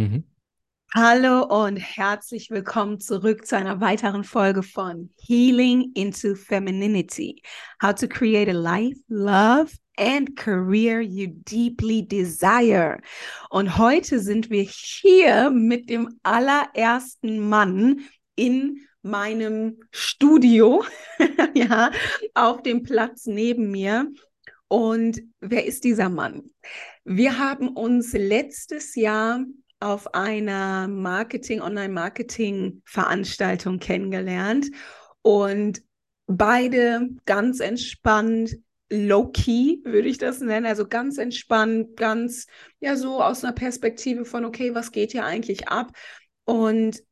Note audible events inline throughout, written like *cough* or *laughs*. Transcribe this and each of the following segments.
Mhm. Hallo und herzlich willkommen zurück zu einer weiteren Folge von Healing into Femininity. How to create a life, love and career you deeply desire. Und heute sind wir hier mit dem allerersten Mann in meinem Studio, *laughs* ja, auf dem Platz neben mir. Und wer ist dieser Mann? Wir haben uns letztes Jahr auf einer Marketing, Online-Marketing-Veranstaltung kennengelernt und beide ganz entspannt, low-key, würde ich das nennen, also ganz entspannt, ganz, ja, so aus einer Perspektive von, okay, was geht hier eigentlich ab? Und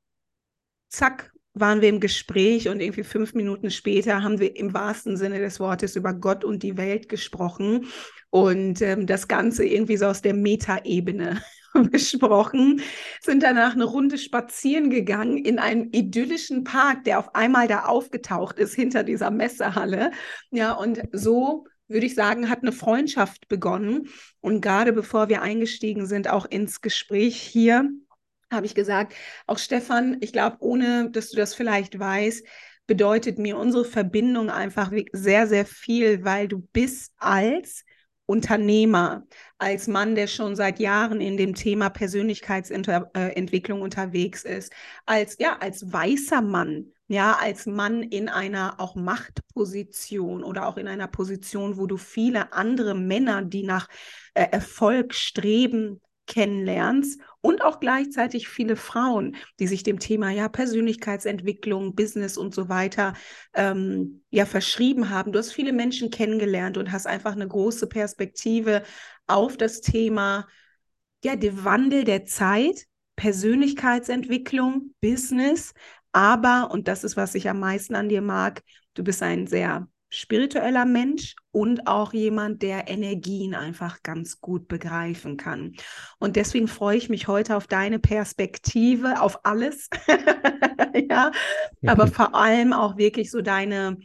zack, waren wir im Gespräch und irgendwie fünf Minuten später haben wir im wahrsten Sinne des Wortes über Gott und die Welt gesprochen und ähm, das Ganze irgendwie so aus der Metaebene *laughs* besprochen, sind danach eine Runde spazieren gegangen in einem idyllischen Park, der auf einmal da aufgetaucht ist hinter dieser Messehalle. Ja, und so würde ich sagen, hat eine Freundschaft begonnen. Und gerade bevor wir eingestiegen sind, auch ins Gespräch hier, habe ich gesagt, auch Stefan, ich glaube, ohne dass du das vielleicht weißt, bedeutet mir unsere Verbindung einfach sehr, sehr viel, weil du bist als Unternehmer, als Mann, der schon seit Jahren in dem Thema Persönlichkeitsentwicklung unterwegs ist, als ja, als weißer Mann, ja, als Mann in einer auch Machtposition oder auch in einer Position, wo du viele andere Männer, die nach äh, Erfolg streben, kennenlernst und auch gleichzeitig viele Frauen, die sich dem Thema ja Persönlichkeitsentwicklung, Business und so weiter ähm, ja verschrieben haben. Du hast viele Menschen kennengelernt und hast einfach eine große Perspektive auf das Thema ja der Wandel der Zeit, Persönlichkeitsentwicklung, Business, aber und das ist was ich am meisten an dir mag, du bist ein sehr spiritueller Mensch und auch jemand, der Energien einfach ganz gut begreifen kann. Und deswegen freue ich mich heute auf deine Perspektive, auf alles. *laughs* ja, aber vor allem auch wirklich so deine,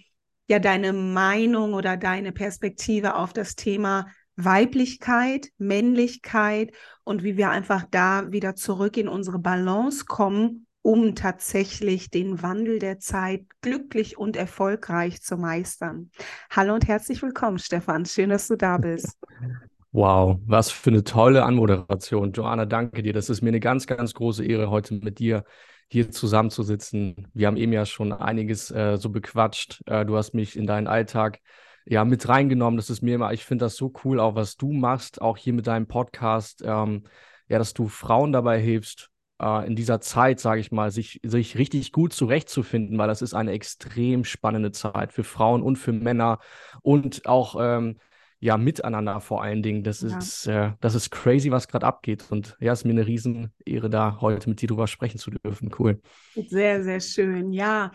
ja, deine Meinung oder deine Perspektive auf das Thema Weiblichkeit, Männlichkeit und wie wir einfach da wieder zurück in unsere Balance kommen um tatsächlich den Wandel der Zeit glücklich und erfolgreich zu meistern. Hallo und herzlich willkommen, Stefan. Schön, dass du da bist. Wow, was für eine tolle Anmoderation. Joanna, danke dir. Das ist mir eine ganz, ganz große Ehre, heute mit dir hier zusammenzusitzen. Wir haben eben ja schon einiges äh, so bequatscht. Äh, du hast mich in deinen Alltag ja mit reingenommen. Das ist mir immer, ich finde das so cool, auch was du machst, auch hier mit deinem Podcast. Ähm, ja, dass du Frauen dabei hilfst, äh, in dieser Zeit, sage ich mal, sich, sich richtig gut zurechtzufinden, weil das ist eine extrem spannende Zeit für Frauen und für Männer und auch ähm, ja miteinander vor allen Dingen. Das ja. ist äh, das ist crazy, was gerade abgeht und ja, es ist mir eine Riesenehre, da heute mit dir drüber sprechen zu dürfen. Cool. Sehr, sehr schön. Ja.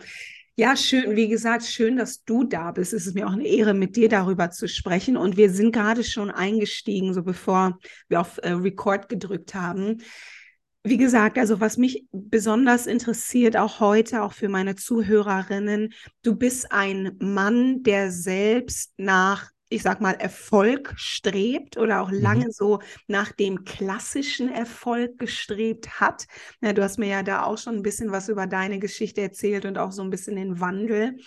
Ja, schön. Wie gesagt, schön, dass du da bist. Es ist mir auch eine Ehre, mit dir darüber zu sprechen. Und wir sind gerade schon eingestiegen, so bevor wir auf äh, Record gedrückt haben wie gesagt, also was mich besonders interessiert, auch heute, auch für meine Zuhörerinnen, du bist ein Mann, der selbst nach, ich sag mal, Erfolg strebt oder auch lange mhm. so nach dem klassischen Erfolg gestrebt hat. Ja, du hast mir ja da auch schon ein bisschen was über deine Geschichte erzählt und auch so ein bisschen den Wandel.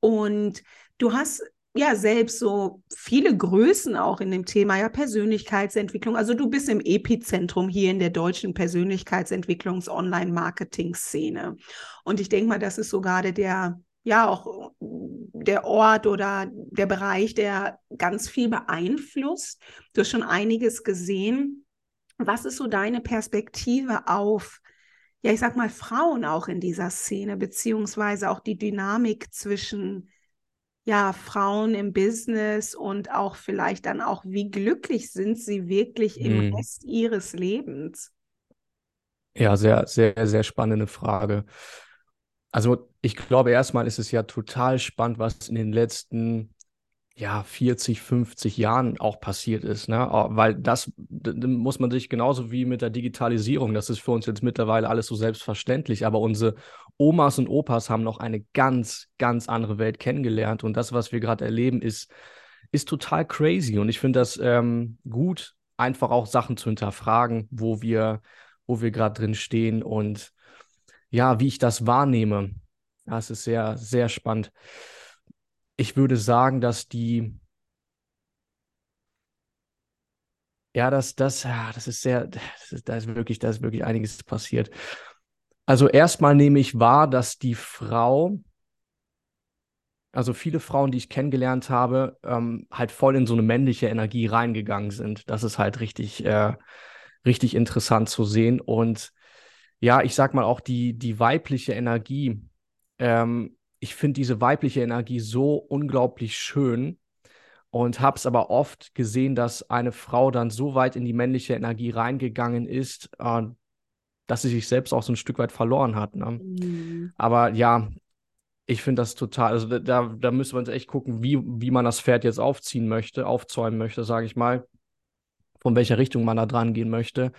Und du hast ja selbst so viele Größen auch in dem Thema ja Persönlichkeitsentwicklung. Also du bist im Epizentrum hier in der deutschen Persönlichkeitsentwicklungs-Online-Marketing-Szene. Und ich denke mal, das ist so gerade der ja auch der Ort oder der Bereich, der ganz viel beeinflusst. Du hast schon einiges gesehen. Was ist so deine Perspektive auf ja, ich sag mal, Frauen auch in dieser Szene, beziehungsweise auch die Dynamik zwischen ja, Frauen im Business und auch vielleicht dann auch, wie glücklich sind sie wirklich im mhm. Rest ihres Lebens? Ja, sehr, sehr, sehr spannende Frage. Also ich glaube, erstmal ist es ja total spannend, was in den letzten ja, 40, 50 Jahren auch passiert ist. Ne? Weil das muss man sich genauso wie mit der Digitalisierung, das ist für uns jetzt mittlerweile alles so selbstverständlich, aber unsere Omas und Opas haben noch eine ganz, ganz andere Welt kennengelernt und das, was wir gerade erleben, ist, ist total crazy und ich finde das ähm, gut, einfach auch Sachen zu hinterfragen, wo wir wo wir gerade drin stehen und ja, wie ich das wahrnehme. Das ist sehr, sehr spannend. Ich würde sagen, dass die, ja, das, das, das ist sehr, das ist, da ist wirklich, da ist wirklich einiges passiert. Also erstmal nehme ich wahr, dass die Frau, also viele Frauen, die ich kennengelernt habe, ähm, halt voll in so eine männliche Energie reingegangen sind. Das ist halt richtig, äh, richtig interessant zu sehen. Und ja, ich sag mal auch die, die weibliche Energie. Ähm, ich finde diese weibliche Energie so unglaublich schön und habe es aber oft gesehen, dass eine Frau dann so weit in die männliche Energie reingegangen ist, äh, dass sie sich selbst auch so ein Stück weit verloren hat. Ne? Mhm. Aber ja, ich finde das total, also da, da müssen wir uns echt gucken, wie, wie man das Pferd jetzt aufziehen möchte, aufzäumen möchte, sage ich mal, von welcher Richtung man da dran gehen möchte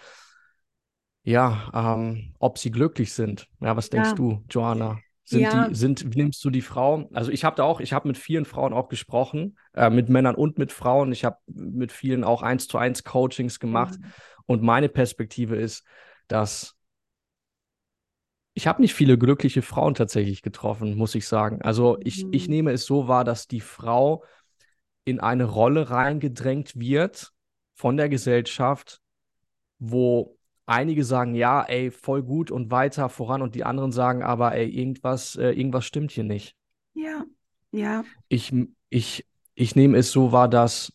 ja, ähm, ob sie glücklich sind. Ja, was denkst ja. du, Joanna? Sind ja. die, sind, nimmst du die Frau? Also ich habe da auch, ich habe mit vielen Frauen auch gesprochen, äh, mit Männern und mit Frauen. Ich habe mit vielen auch eins zu eins Coachings gemacht. Mhm. Und meine Perspektive ist, dass ich habe nicht viele glückliche Frauen tatsächlich getroffen, muss ich sagen. Also ich, mhm. ich nehme es so wahr, dass die Frau in eine Rolle reingedrängt wird von der Gesellschaft, wo einige sagen, ja, ey, voll gut und weiter voran und die anderen sagen aber, ey, irgendwas, äh, irgendwas stimmt hier nicht. Ja, ja. Ich, ich, ich nehme es so wahr, dass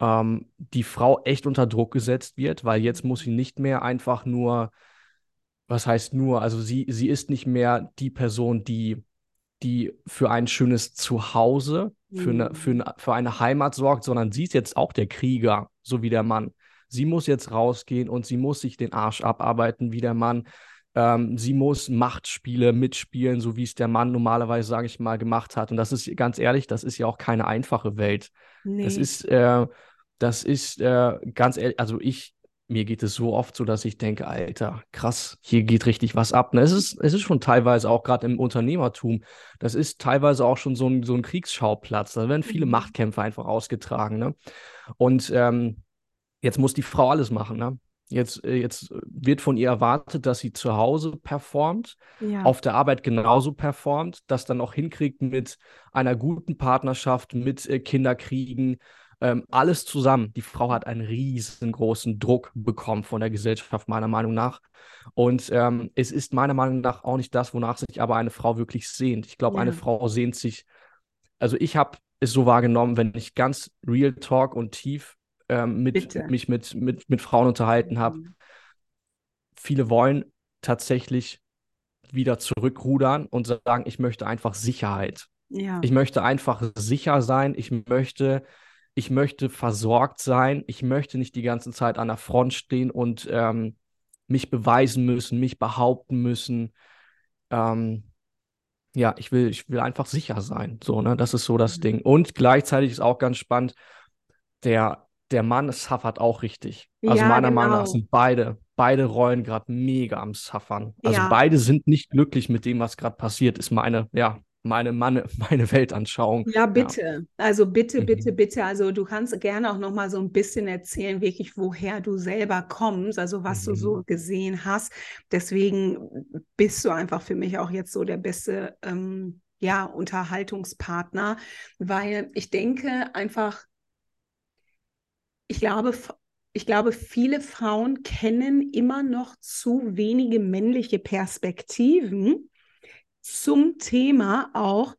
ähm, die Frau echt unter Druck gesetzt wird, weil jetzt muss sie nicht mehr einfach nur, was heißt nur, also sie, sie ist nicht mehr die Person, die, die für ein schönes Zuhause, für, eine, für, eine, für eine Heimat sorgt, sondern sie ist jetzt auch der Krieger, so wie der Mann. Sie muss jetzt rausgehen und sie muss sich den Arsch abarbeiten wie der Mann. Ähm, sie muss Machtspiele mitspielen, so wie es der Mann normalerweise, sage ich mal, gemacht hat. Und das ist ganz ehrlich, das ist ja auch keine einfache Welt. Nee. Das ist, äh, das ist äh, ganz ehrlich, also ich, mir geht es so oft so, dass ich denke, Alter, krass, hier geht richtig was ab. Ne? Es, ist, es ist schon teilweise auch gerade im Unternehmertum, das ist teilweise auch schon so ein, so ein Kriegsschauplatz. Da werden viele mhm. Machtkämpfe einfach ausgetragen. Ne? Und ähm, Jetzt muss die Frau alles machen. Ne? Jetzt, äh, jetzt wird von ihr erwartet, dass sie zu Hause performt, ja. auf der Arbeit genauso performt, das dann auch hinkriegt mit einer guten Partnerschaft, mit äh, Kinderkriegen, ähm, alles zusammen. Die Frau hat einen riesengroßen Druck bekommen von der Gesellschaft, meiner Meinung nach. Und ähm, es ist meiner Meinung nach auch nicht das, wonach sich aber eine Frau wirklich sehnt. Ich glaube, ja. eine Frau sehnt sich, also ich habe es so wahrgenommen, wenn ich ganz real talk und tief ähm, mit, mich mit, mit, mit Frauen unterhalten habe. Mhm. Viele wollen tatsächlich wieder zurückrudern und sagen, ich möchte einfach Sicherheit. Ja. Ich möchte einfach sicher sein. Ich möchte, ich möchte versorgt sein. Ich möchte nicht die ganze Zeit an der Front stehen und ähm, mich beweisen müssen, mich behaupten müssen. Ähm, ja, ich will, ich will einfach sicher sein. So, ne? Das ist so das mhm. Ding. Und gleichzeitig ist auch ganz spannend, der der Mann suffert auch richtig. Also ja, meiner genau. Meinung nach genau. sind beide, beide Rollen gerade mega am Suffern. Also ja. beide sind nicht glücklich mit dem, was gerade passiert, ist meine, ja, meine, meine, *laughs* meine Weltanschauung. Ja, bitte. Ja. Also bitte, mhm. bitte, bitte. Also du kannst gerne auch noch mal so ein bisschen erzählen, wirklich, woher du selber kommst, also was mhm. du so mhm. gesehen hast. Deswegen bist du einfach für mich auch jetzt so der beste ähm, ja, Unterhaltungspartner, weil ich denke einfach, ich glaube, ich glaube, viele Frauen kennen immer noch zu wenige männliche Perspektiven zum Thema auch,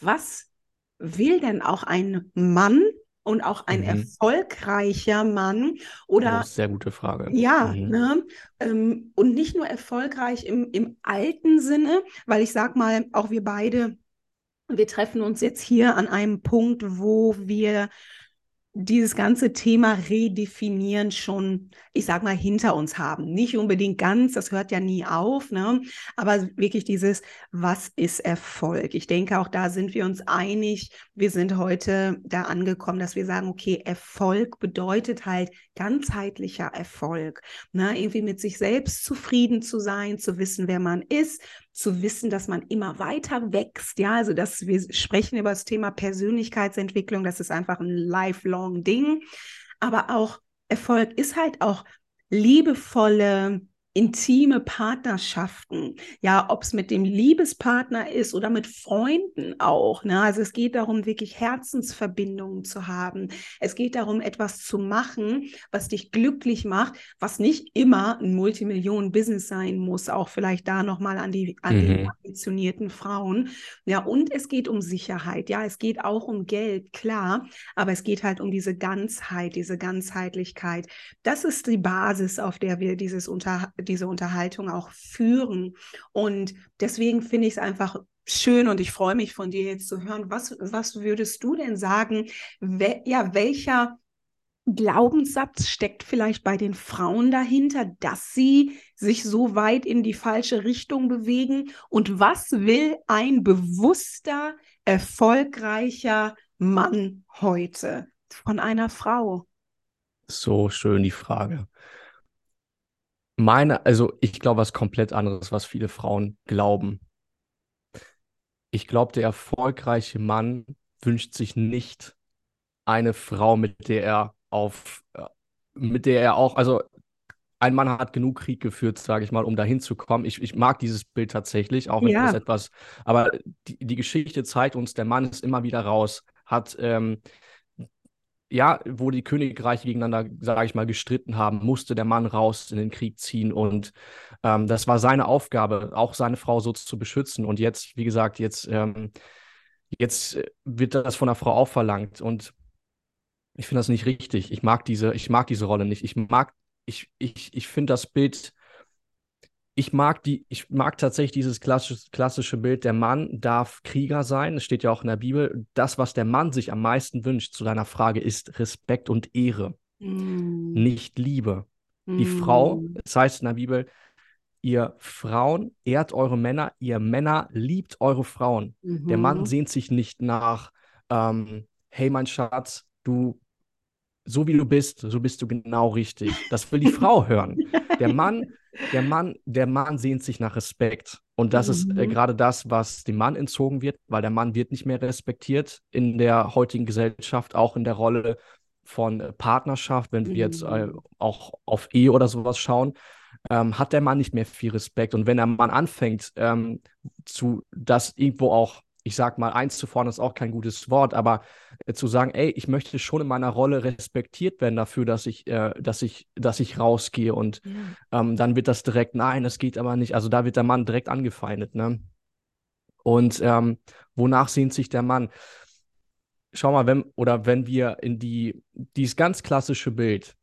was will denn auch ein Mann und auch ein mhm. erfolgreicher Mann oder sehr gute Frage. Ja, mhm. ne? Ähm, und nicht nur erfolgreich im, im alten Sinne, weil ich sag mal, auch wir beide, wir treffen uns jetzt hier an einem Punkt, wo wir dieses ganze Thema Redefinieren schon, ich sag mal, hinter uns haben. Nicht unbedingt ganz, das hört ja nie auf, ne? aber wirklich dieses, was ist Erfolg? Ich denke, auch da sind wir uns einig. Wir sind heute da angekommen, dass wir sagen, okay, Erfolg bedeutet halt ganzheitlicher Erfolg. Ne? Irgendwie mit sich selbst zufrieden zu sein, zu wissen, wer man ist, zu wissen, dass man immer weiter wächst. Ja, also dass wir sprechen über das Thema Persönlichkeitsentwicklung, das ist einfach ein lifelong Ding. Aber auch Erfolg ist halt auch liebevolle intime Partnerschaften, ja, ob es mit dem Liebespartner ist oder mit Freunden auch. Ne? Also es geht darum, wirklich Herzensverbindungen zu haben. Es geht darum, etwas zu machen, was dich glücklich macht, was nicht immer ein Multimillionen-Business sein muss, auch vielleicht da nochmal an die, an mhm. die ambitionierten Frauen. Ja, und es geht um Sicherheit. Ja, es geht auch um Geld, klar, aber es geht halt um diese Ganzheit, diese Ganzheitlichkeit. Das ist die Basis, auf der wir dieses unter diese Unterhaltung auch führen. Und deswegen finde ich es einfach schön und ich freue mich von dir jetzt zu hören. Was, was würdest du denn sagen? We ja, welcher Glaubenssatz steckt vielleicht bei den Frauen dahinter, dass sie sich so weit in die falsche Richtung bewegen? Und was will ein bewusster, erfolgreicher Mann heute von einer Frau? So schön die Frage. Meine, also ich glaube was komplett anderes, was viele Frauen glauben. Ich glaube, der erfolgreiche Mann wünscht sich nicht eine Frau, mit der er auf, äh, mit der er auch, also ein Mann hat genug Krieg geführt, sage ich mal, um dahin zu kommen. Ich, ich mag dieses Bild tatsächlich, auch wenn ja. es etwas, aber die, die Geschichte zeigt uns, der Mann ist immer wieder raus, hat ähm, ja, wo die Königreiche gegeneinander, sage ich mal, gestritten haben, musste der Mann raus in den Krieg ziehen und ähm, das war seine Aufgabe, auch seine Frau so zu beschützen. Und jetzt, wie gesagt, jetzt, ähm, jetzt wird das von der Frau auch verlangt und ich finde das nicht richtig. Ich mag diese, ich mag diese Rolle nicht. Ich mag, ich, ich, ich finde das Bild ich mag die, ich mag tatsächlich dieses klassische, klassische Bild, der Mann darf Krieger sein. Es steht ja auch in der Bibel. Das, was der Mann sich am meisten wünscht, zu deiner Frage, ist Respekt und Ehre, mm. nicht Liebe. Mm. Die Frau, es heißt in der Bibel, ihr Frauen ehrt eure Männer, ihr Männer liebt eure Frauen. Mhm. Der Mann mhm. sehnt sich nicht nach, ähm, hey mein Schatz, du so wie du bist, so bist du genau richtig. Das will die Frau hören. *laughs* Der Mann, der Mann, der Mann sehnt sich nach Respekt. Und das mhm. ist äh, mhm. gerade das, was dem Mann entzogen wird, weil der Mann wird nicht mehr respektiert in der heutigen Gesellschaft, auch in der Rolle von äh, Partnerschaft, wenn mhm. wir jetzt äh, mhm. auch auf Ehe oder sowas schauen, ähm, hat der Mann nicht mehr viel Respekt. Und wenn der Mann anfängt, ähm, zu das irgendwo auch ich sag mal, eins zu fordern ist auch kein gutes Wort, aber äh, zu sagen, ey, ich möchte schon in meiner Rolle respektiert werden dafür, dass ich, äh, dass ich, dass ich rausgehe und ja. ähm, dann wird das direkt, nein, das geht aber nicht. Also da wird der Mann direkt angefeindet, ne? Und ähm, wonach sehnt sich der Mann? Schau mal, wenn, oder wenn wir in die, dieses ganz klassische Bild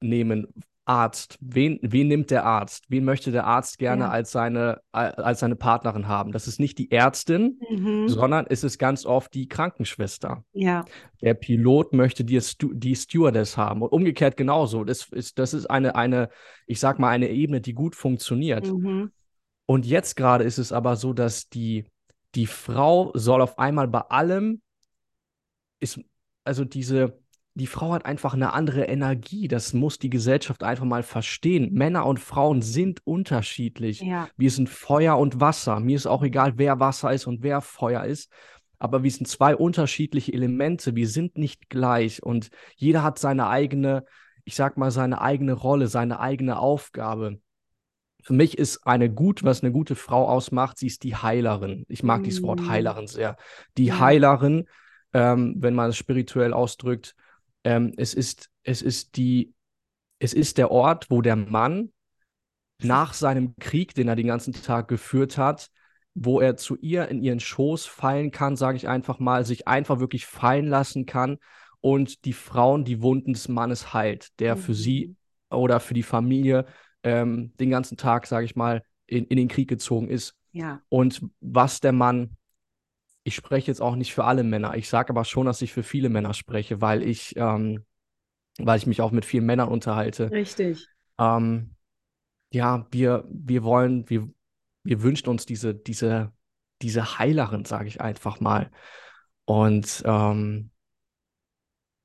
nehmen Arzt, wen, wen nimmt der Arzt? Wen möchte der Arzt gerne ja. als, seine, als seine Partnerin haben? Das ist nicht die Ärztin, mhm. sondern es ist ganz oft die Krankenschwester. Ja. Der Pilot möchte die, Stu die Stewardess haben und umgekehrt genauso. Das ist, das ist eine, eine, ich sag mal, eine Ebene, die gut funktioniert. Mhm. Und jetzt gerade ist es aber so, dass die, die Frau soll auf einmal bei allem, ist, also diese, die Frau hat einfach eine andere Energie. Das muss die Gesellschaft einfach mal verstehen. Männer und Frauen sind unterschiedlich. Ja. Wir sind Feuer und Wasser. Mir ist auch egal, wer Wasser ist und wer Feuer ist. Aber wir sind zwei unterschiedliche Elemente. Wir sind nicht gleich. Und jeder hat seine eigene, ich sag mal, seine eigene Rolle, seine eigene Aufgabe. Für mich ist eine gut, was eine gute Frau ausmacht, sie ist die Heilerin. Ich mag mm. dieses Wort mm. Heilerin sehr. Die ja. Heilerin, ähm, wenn man es spirituell ausdrückt, ähm, es ist, es ist die, es ist der Ort, wo der Mann nach seinem Krieg, den er den ganzen Tag geführt hat, wo er zu ihr in ihren Schoß fallen kann, sage ich einfach mal, sich einfach wirklich fallen lassen kann und die Frauen die Wunden des Mannes heilt, der mhm. für sie mhm. oder für die Familie ähm, den ganzen Tag, sage ich mal, in, in den Krieg gezogen ist. Ja. Und was der Mann ich spreche jetzt auch nicht für alle Männer. Ich sage aber schon, dass ich für viele Männer spreche, weil ich, ähm, weil ich mich auch mit vielen Männern unterhalte. Richtig. Ähm, ja, wir, wir wollen, wir, wir wünschen uns diese, diese, diese Heilerin, sage ich einfach mal. Und ähm,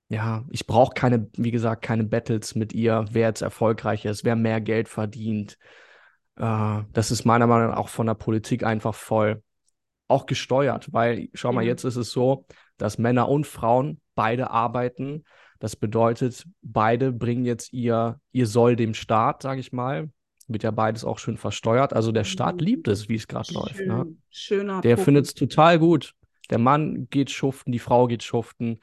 ja, ich brauche keine, wie gesagt, keine Battles mit ihr, wer jetzt erfolgreicher ist, wer mehr Geld verdient. Äh, das ist meiner Meinung nach auch von der Politik einfach voll auch gesteuert, weil schau mal, jetzt ist es so, dass Männer und Frauen beide arbeiten. Das bedeutet, beide bringen jetzt ihr, ihr Soll dem Staat, sage ich mal. wird ja beides auch schön versteuert. Also der Staat Mhm. liebt es, wie es gerade läuft. Ne? Schön, schöner Der findet es total gut. Der Mann geht schuften, die Frau geht schuften.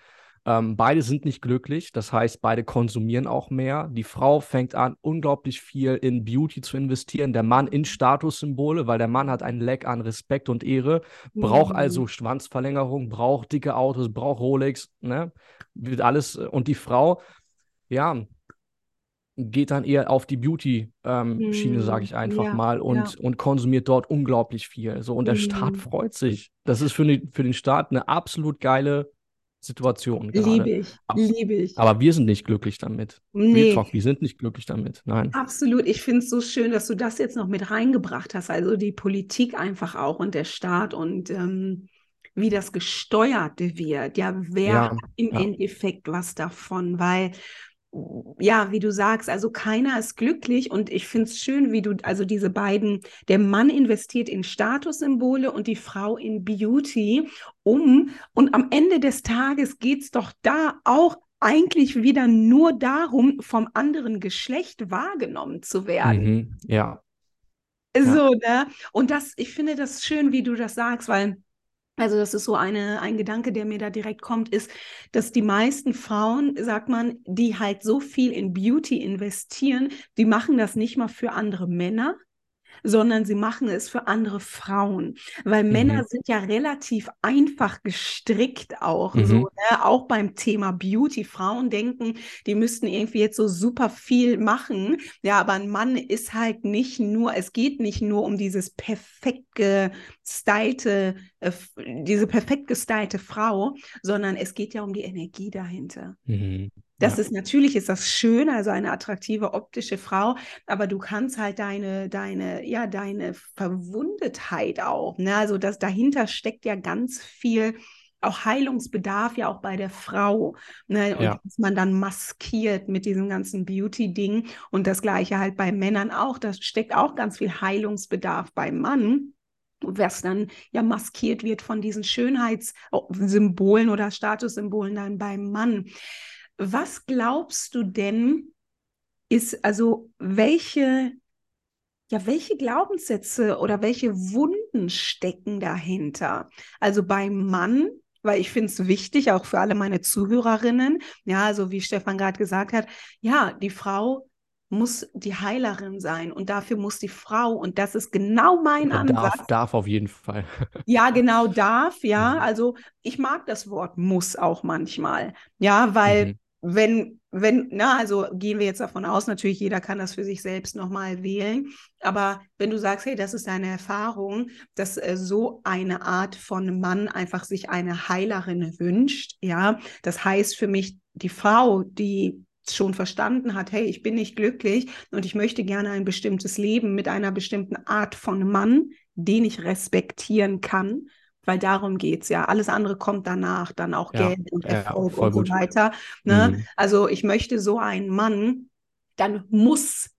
Ähm, beide sind nicht glücklich, das heißt, beide konsumieren auch mehr. Die Frau fängt an, unglaublich viel in Beauty zu investieren, der Mann in Statussymbole, weil der Mann hat einen Leck an Respekt und Ehre, braucht Mhm. also Schwanzverlängerung, braucht dicke Autos, braucht Rolex, ne? Wird alles. Und die Frau, ja, geht dann eher auf die Beauty-Schiene, sage Mhm. ich einfach Ja, mal, und, ja. und konsumiert dort unglaublich viel. So, und der Staat Mhm. freut sich. Das ist für, die, für den Staat eine absolut geile Situation Liebe ich, Ab- liebe ich. Aber wir sind nicht glücklich damit. Nee, Talk, wir sind nicht glücklich damit. Nein. absolut. Ich finde es so schön, dass du das jetzt noch mit reingebracht hast. Also die Politik einfach auch und der Staat und ähm, wie das gesteuert wird. Ja, wer Ja, hat im ja. Endeffekt was davon? Weil, ja, wie du sagst, also keiner ist glücklich und ich finde es schön, wie du, also diese beiden, der Mann investiert in Statussymbole und die Frau in Beauty, um, und am Ende des Tages geht es doch da auch eigentlich wieder nur darum, vom anderen Geschlecht wahrgenommen zu werden. Mhm. Ja, ja. So, ne? Und das, ich finde das schön, wie du das sagst, weil, also das ist so eine, ein Gedanke, der mir da direkt kommt, ist, dass die meisten Frauen, sagt man, die halt so viel in Beauty investieren, die machen das nicht mal für andere Männer, sondern sie machen es für andere Frauen, weil Männer Mhm. sind ja relativ einfach gestrickt auch, so, Mhm. ne? Auch beim Thema Beauty. Frauen denken, die müssten irgendwie jetzt so super viel machen, ja, aber ein Mann ist halt nicht nur, es geht nicht nur um dieses perfekt gestylte, äh, diese perfekt gestylte Frau, sondern es geht ja um die Energie dahinter. Mhm. Das Ja. ist natürlich ist das schön, also eine attraktive optische Frau, aber du kannst halt deine, deine, ja, deine Verwundetheit auch, ne? Also das dahinter steckt ja ganz viel auch Heilungsbedarf ja auch bei der Frau, ne? Und Ja. dass man dann maskiert mit diesem ganzen Beauty-Ding und das Gleiche halt bei Männern auch, da steckt auch ganz viel Heilungsbedarf beim Mann was dann ja maskiert wird von diesen Schönheitssymbolen oder Statussymbolen dann beim Mann. Was glaubst du denn, ist also welche, ja, welche Glaubenssätze oder welche Wunden stecken dahinter? Also beim Mann, weil ich finde es wichtig, auch für alle meine Zuhörerinnen, ja, also wie Stefan gerade gesagt hat, ja, die Frau muss die Heilerin sein und dafür muss die Frau, und das ist genau mein Oder Ansatz, darf, darf auf jeden Fall. *laughs* ja, genau, darf, ja. Mhm. Also ich mag das Wort muss auch manchmal. Ja, weil Mhm. Wenn, wenn, na, also gehen wir jetzt davon aus, natürlich jeder kann das für sich selbst nochmal wählen. Aber wenn du sagst, hey, das ist deine Erfahrung, dass äh, so eine Art von Mann einfach sich eine Heilerin wünscht, ja, das heißt für mich, die Frau, die schon verstanden hat, hey, ich bin nicht glücklich und ich möchte gerne ein bestimmtes Leben mit einer bestimmten Art von Mann, den ich respektieren kann, weil darum geht's ja. Alles andere kommt danach, dann auch Ja, Geld und ja, Erfolg und so gut. weiter. Ne? Mhm. Also ich möchte so einen Mann, dann muss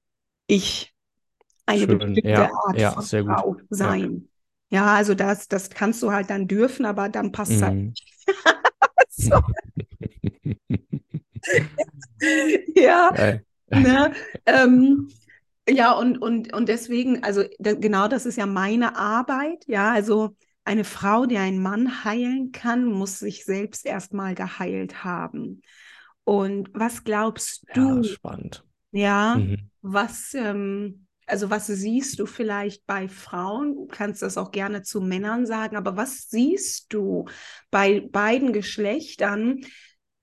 ich eine Schön. bestimmte Ja, Art ja, von. Frau sein. Ja, also das, das kannst du halt dann dürfen, aber dann passt halt Mhm. *laughs* so. *laughs* Ja, ne? Ähm, ja, und, und, und deswegen, also da, genau das ist ja meine Arbeit. Ja, also eine Frau, die einen Mann heilen kann, muss sich selbst erstmal geheilt haben. Und was glaubst Ja, du, spannend. ja, Mhm. was, ähm, also was siehst du vielleicht bei Frauen? Du kannst das auch gerne zu Männern sagen, aber was siehst du bei beiden Geschlechtern,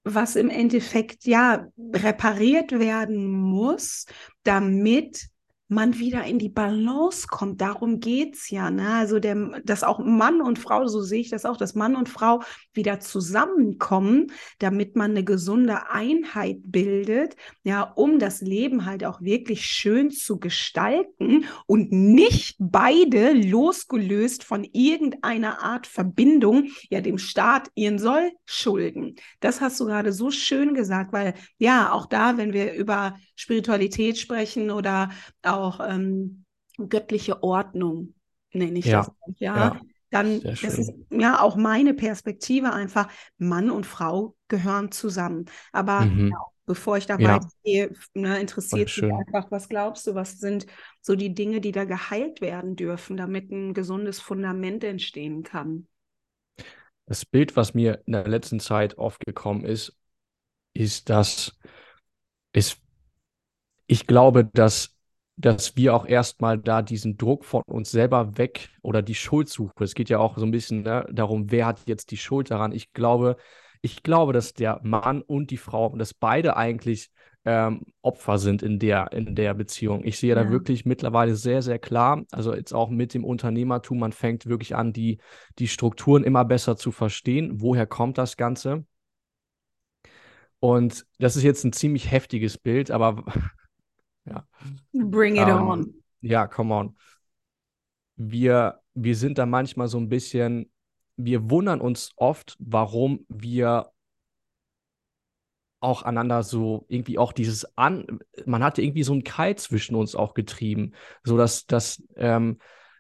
was im Endeffekt ja repariert werden muss, damit man wieder in die Balance kommt. Darum geht's ja, ne? Also der, dass auch Mann und Frau, so sehe ich das auch, dass Mann und Frau wieder zusammenkommen, damit man eine gesunde Einheit bildet, ja, um das Leben halt auch wirklich schön zu gestalten und nicht beide losgelöst von irgendeiner Art Verbindung, ja, dem Staat ihren Soll schulden. Das hast du gerade so schön gesagt, weil ja, auch da, wenn wir über Spiritualität sprechen oder auch ähm, göttliche Ordnung, nenne ich Ja, das, ja, ja, dann, das ist ja auch meine Perspektive einfach, Mann und Frau gehören zusammen. Aber Mhm. ja, Bevor ich da Ja, weitergehe, ne, interessiert mich einfach, was glaubst du, was sind so die Dinge, die da geheilt werden dürfen, damit ein gesundes Fundament entstehen kann? Das Bild, was mir in der letzten Zeit aufgekommen ist, ist, dass es, ich glaube, dass, dass wir auch erstmal da diesen Druck von uns selber weg oder die Schuldsuche. Es geht ja auch so ein bisschen, ne, darum, wer hat jetzt die Schuld daran. Ich glaube, ich glaube, dass der Mann und die Frau, dass beide eigentlich ähm, Opfer sind in der, in der Beziehung. Ich sehe da Ja. wirklich mittlerweile sehr, sehr klar, also jetzt auch mit dem Unternehmertum, man fängt wirklich an, die, die Strukturen immer besser zu verstehen. Woher kommt das Ganze? Und das ist jetzt ein ziemlich heftiges Bild, aber ja, Bring it ähm, on. ja, come on. Wir, wir sind da manchmal so ein bisschen, wir wundern uns oft, warum wir auch einander so irgendwie auch dieses an, man hat irgendwie so einen Keil zwischen uns auch getrieben, so dass, dass, ähm,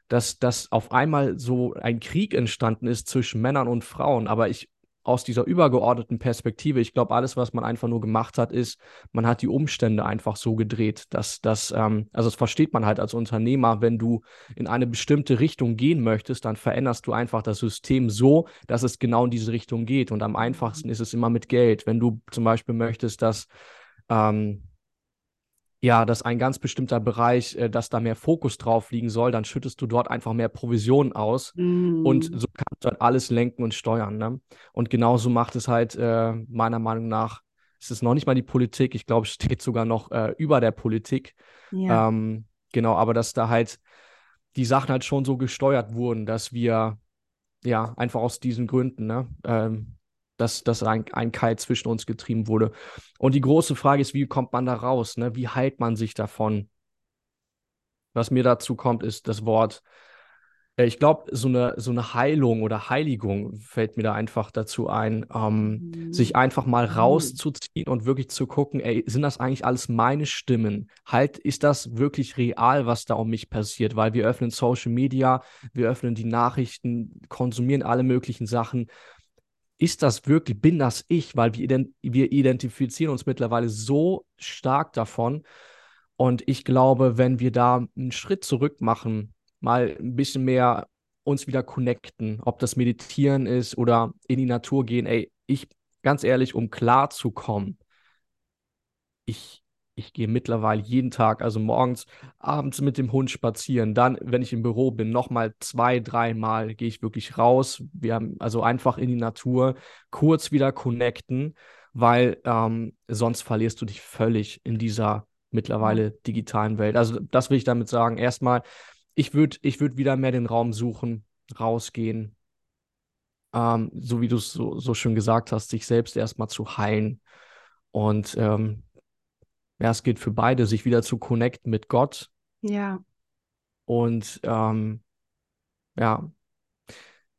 dass, dass auf einmal so ein Krieg entstanden ist zwischen Männern und Frauen. Aber ich aus dieser übergeordneten Perspektive, ich glaube, alles, was man einfach nur gemacht hat, ist, man hat die Umstände einfach so gedreht, dass das, ähm, also das versteht man halt als Unternehmer, wenn du in eine bestimmte Richtung gehen möchtest, dann veränderst du einfach das System so, dass es genau in diese Richtung geht. Und am einfachsten ist es immer mit Geld. Wenn du zum Beispiel möchtest, dass ähm, ja, dass ein ganz bestimmter Bereich, äh, dass da mehr Fokus drauf liegen soll, dann schüttest du dort einfach mehr Provisionen aus und Mm. so kannst du halt alles lenken und steuern. Ne? Und genauso macht es halt äh, meiner Meinung nach, es ist noch nicht mal die Politik, ich glaube, es steht sogar noch äh, über der Politik. Ja. Ähm, genau, aber dass da halt die Sachen halt schon so gesteuert wurden, dass wir ja einfach aus diesen Gründen, ne, ähm, dass, dass ein, ein Keil zwischen uns getrieben wurde. Und die große Frage ist, wie kommt man da raus? Ne? Wie heilt man sich davon? Was mir dazu kommt, ist das Wort, äh, ich glaube, so eine, so eine Heilung oder Heiligung fällt mir da einfach dazu ein, ähm, sich Mm. einfach mal Mm. rauszuziehen und wirklich zu gucken, ey, sind das eigentlich alles meine Stimmen? Halt, ist das wirklich real, was da um mich passiert? Weil wir öffnen Social Media, wir öffnen die Nachrichten, konsumieren alle möglichen Sachen ist das wirklich, bin das ich? Weil wir, ident wir identifizieren uns mittlerweile so stark davon. Und ich glaube, wenn wir da einen Schritt zurück machen, mal ein bisschen mehr uns wieder connecten, ob das Meditieren ist oder in die Natur gehen, ey, ich, ganz ehrlich, um klar zu kommen, ich, ich gehe mittlerweile jeden Tag, also morgens, abends mit dem Hund spazieren. Dann, wenn ich im Büro bin, nochmal zwei, dreimal gehe ich wirklich raus. Wir haben also einfach in die Natur, kurz wieder connecten, weil ähm, sonst verlierst du dich völlig in dieser mittlerweile digitalen Welt. Also das will ich damit sagen. Erstmal, ich würde ich würd wieder mehr den Raum suchen, rausgehen, ähm, so wie du es so, so schön gesagt hast, sich selbst erstmal zu heilen. Und ähm, ja, es gilt für beide, sich wieder zu connecten mit Gott Ja. und ähm, ja,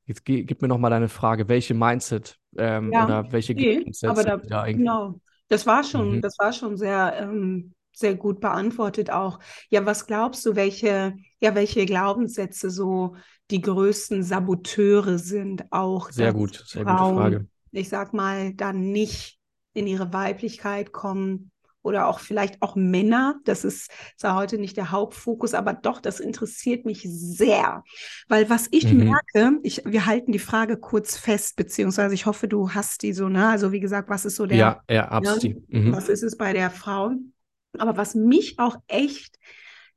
jetzt ge gib mir noch mal deine Frage, welche Mindset ähm, Ja, oder welche nee, aber da, da genau. Das war schon, Mhm. das war schon sehr, ähm, sehr gut beantwortet auch. Ja, was glaubst du, welche, ja, welche Glaubenssätze so die größten Saboteure sind, auch Sehr gut, sehr gute Frauen, Frage. ich sag mal, dann nicht in ihre Weiblichkeit kommen oder auch vielleicht auch Männer. Das ist zwar heute nicht der Hauptfokus, aber doch, das interessiert mich sehr. Weil was ich Mhm. merke, ich, wir halten die Frage kurz fest, beziehungsweise ich hoffe, du hast die so, ne? Also wie gesagt, was ist so der, Ja, ja, ne? absolut. Mhm. Was ist es bei der Frau? Aber was mich auch echt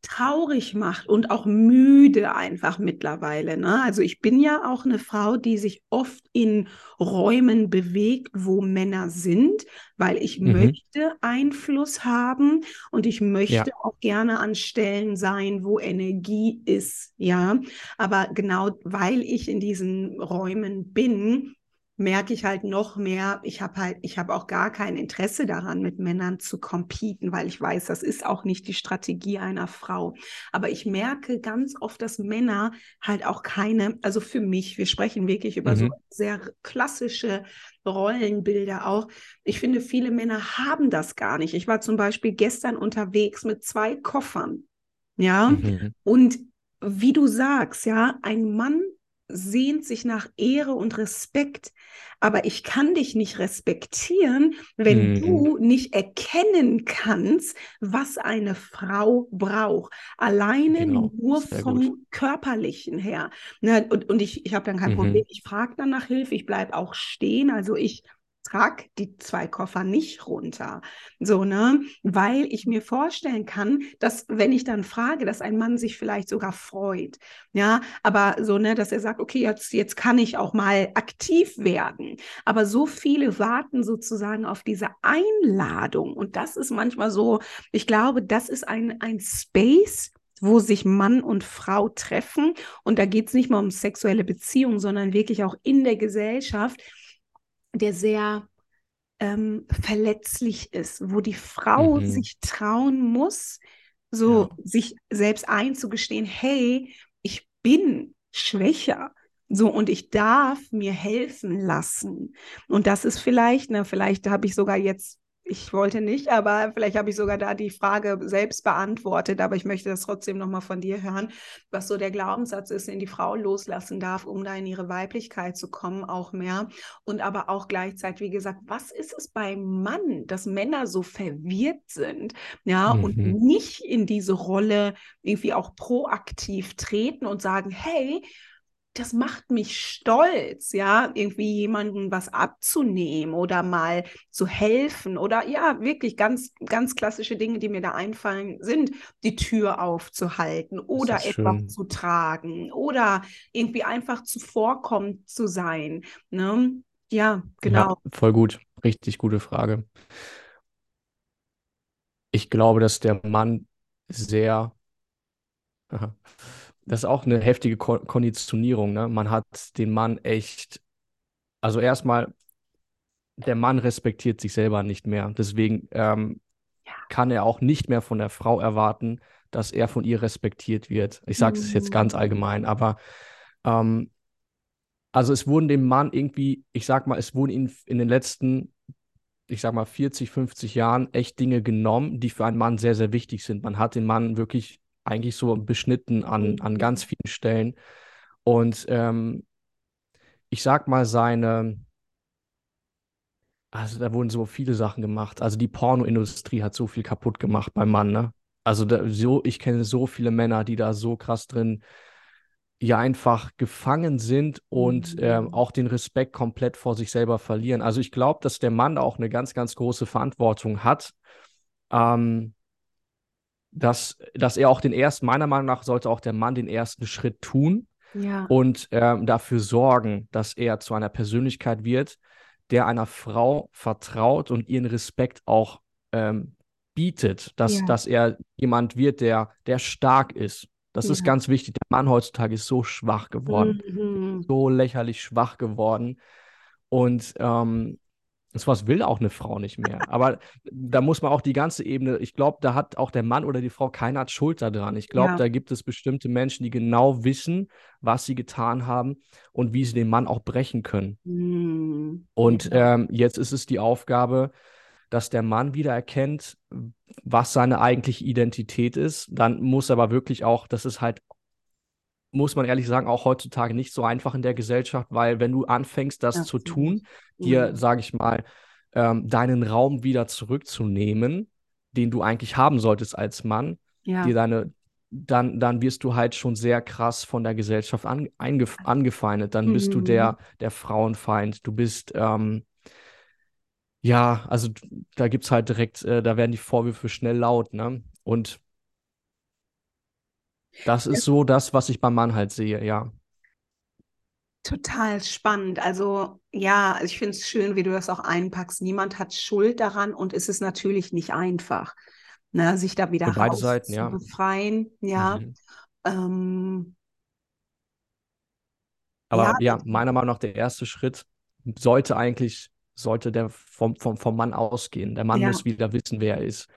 traurig macht und auch müde einfach mittlerweile. Ne? Also ich bin ja auch eine Frau, die sich oft in Räumen bewegt, wo Männer sind, weil ich Mhm. möchte Einfluss haben und ich Ja, möchte auch gerne an Stellen sein, wo Energie ist. Ja, aber genau weil ich in diesen Räumen bin, merke ich halt noch mehr, ich habe halt, ich habe auch gar kein Interesse daran, mit Männern zu competen, weil ich weiß, das ist auch nicht die Strategie einer Frau. Aber ich merke ganz oft, dass Männer halt auch keine, also für mich, wir sprechen wirklich über so mhm. sehr klassische Rollenbilder auch. Ich finde, viele Männer haben das gar nicht. Ich war zum Beispiel gestern unterwegs mit zwei Koffern. Ja, Mhm. und wie du sagst, ja, ein Mann sehnt sich nach Ehre und Respekt, aber ich kann dich nicht respektieren, wenn Mhm. du nicht erkennen kannst, was eine Frau braucht. Alleine Genau, nur sehr vom gut. Körperlichen her. Ne? Und, und ich, ich habe dann kein Mhm. Problem. Ich frage dann nach Hilfe, ich bleibe auch stehen. Also ich trag die zwei Koffer nicht runter. So, ne? Weil ich mir vorstellen kann, dass, wenn ich dann frage, dass ein Mann sich vielleicht sogar freut. Ja, aber so, ne, dass er sagt, okay, jetzt, jetzt kann ich auch mal aktiv werden. Aber so viele warten sozusagen auf diese Einladung. Und das ist manchmal so, ich glaube, das ist ein, ein Space, wo sich Mann und Frau treffen. Und da geht es nicht mal um sexuelle Beziehungen, sondern wirklich auch in der Gesellschaft, der sehr ähm, verletzlich ist, wo die Frau Mhm. sich trauen muss, so Ja. sich selbst einzugestehen, hey, ich bin schwächer. So, und ich darf mir helfen lassen. Und das ist vielleicht, ne, vielleicht habe ich sogar jetzt, ich wollte nicht, aber vielleicht habe ich sogar da die Frage selbst beantwortet, aber ich möchte das trotzdem nochmal von dir hören, was so der Glaubenssatz ist, den die Frau loslassen darf, um da in ihre Weiblichkeit zu kommen, auch mehr. Und aber auch gleichzeitig, wie gesagt, was ist es beim Mann, dass Männer so verwirrt sind, ja, und Mhm. nicht in diese Rolle irgendwie auch proaktiv treten und sagen, hey, das macht mich stolz, ja, irgendwie jemandem was abzunehmen oder mal zu helfen oder ja, wirklich ganz, ganz klassische Dinge, die mir da einfallen, sind die Tür aufzuhalten oder etwas schön. zu tragen oder irgendwie einfach zuvorkommend zu sein. Ne? Ja, Ja, genau. voll gut. Richtig gute Frage. Ich glaube, dass der Mann sehr, aha, das ist auch eine heftige Ko Konditionierung, ne? Man hat den Mann echt, also erstmal, der Mann respektiert sich selber nicht mehr. Deswegen ähm, Ja. kann er auch nicht mehr von der Frau erwarten, dass er von ihr respektiert wird. Ich sage es jetzt ganz Mhm. allgemein, aber ähm, also es wurden dem Mann irgendwie, ich sag mal, es wurden ihm in den letzten, ich sag mal, 40, 50 Jahren echt Dinge genommen, die für einen Mann sehr, sehr wichtig sind. Man hat den Mann wirklich eigentlich so beschnitten an, an ganz Mhm. vielen Stellen. Und ähm, ich sag mal, seine, also da wurden so viele Sachen gemacht. Also die Pornoindustrie hat so viel kaputt gemacht beim Mann, ne? Also da, so, ich kenne so viele Männer, die da so krass drin ja einfach gefangen sind und ähm, Mhm. auch den Respekt komplett vor sich selber verlieren. Also ich glaube, dass der Mann auch eine ganz, ganz große Verantwortung hat, ähm, dass, dass er auch den ersten, meiner Meinung nach sollte auch der Mann den ersten Schritt tun Ja, und ähm, dafür sorgen, dass er zu einer Persönlichkeit wird, der einer Frau vertraut und ihren Respekt auch ähm, bietet, dass, ja, dass er jemand wird, der, der stark ist. Das ist ja. ganz wichtig. Der Mann heutzutage ist so schwach geworden, Mhm. so lächerlich schwach geworden. Und ähm, sowas will auch eine Frau nicht mehr. Aber da muss man auch die ganze Ebene, ich glaube, da hat auch der Mann oder die Frau keine hat Schuld daran. Ich glaube, Ja. da gibt es bestimmte Menschen, die genau wissen, was sie getan haben und wie sie den Mann auch brechen können. Mhm. Und ähm, jetzt ist es die Aufgabe, dass der Mann wieder erkennt, was seine eigentliche Identität ist. Dann muss aber wirklich auch, das ist halt, muss man ehrlich sagen, auch heutzutage nicht so einfach in der Gesellschaft, weil wenn du anfängst, das zu Absolut. tun, dir, Mhm. sage ich mal, ähm, deinen Raum wieder zurückzunehmen, den du eigentlich haben solltest als Mann, Ja. dir deine, dann, dann wirst du halt schon sehr krass von der Gesellschaft an, eingef angefeindet. Dann bist du der, Mhm. der Frauenfeind. Du bist, ähm, ja, also da gibt es halt direkt, äh, da werden die Vorwürfe schnell laut, ne? Und das ist so das, was ich beim Mann halt sehe, ja. Total spannend. Also ja, ich finde es schön, wie du das auch einpackst. Niemand hat Schuld daran und es ist natürlich nicht einfach, ne, sich da wieder beide Seiten, zu ja. befreien. Ja, Mhm. ähm, Aber ja, ja, meiner Meinung nach der erste Schritt sollte eigentlich, sollte der vom, vom, vom Mann ausgehen. Der Mann ja, muss wieder wissen, wer er ist.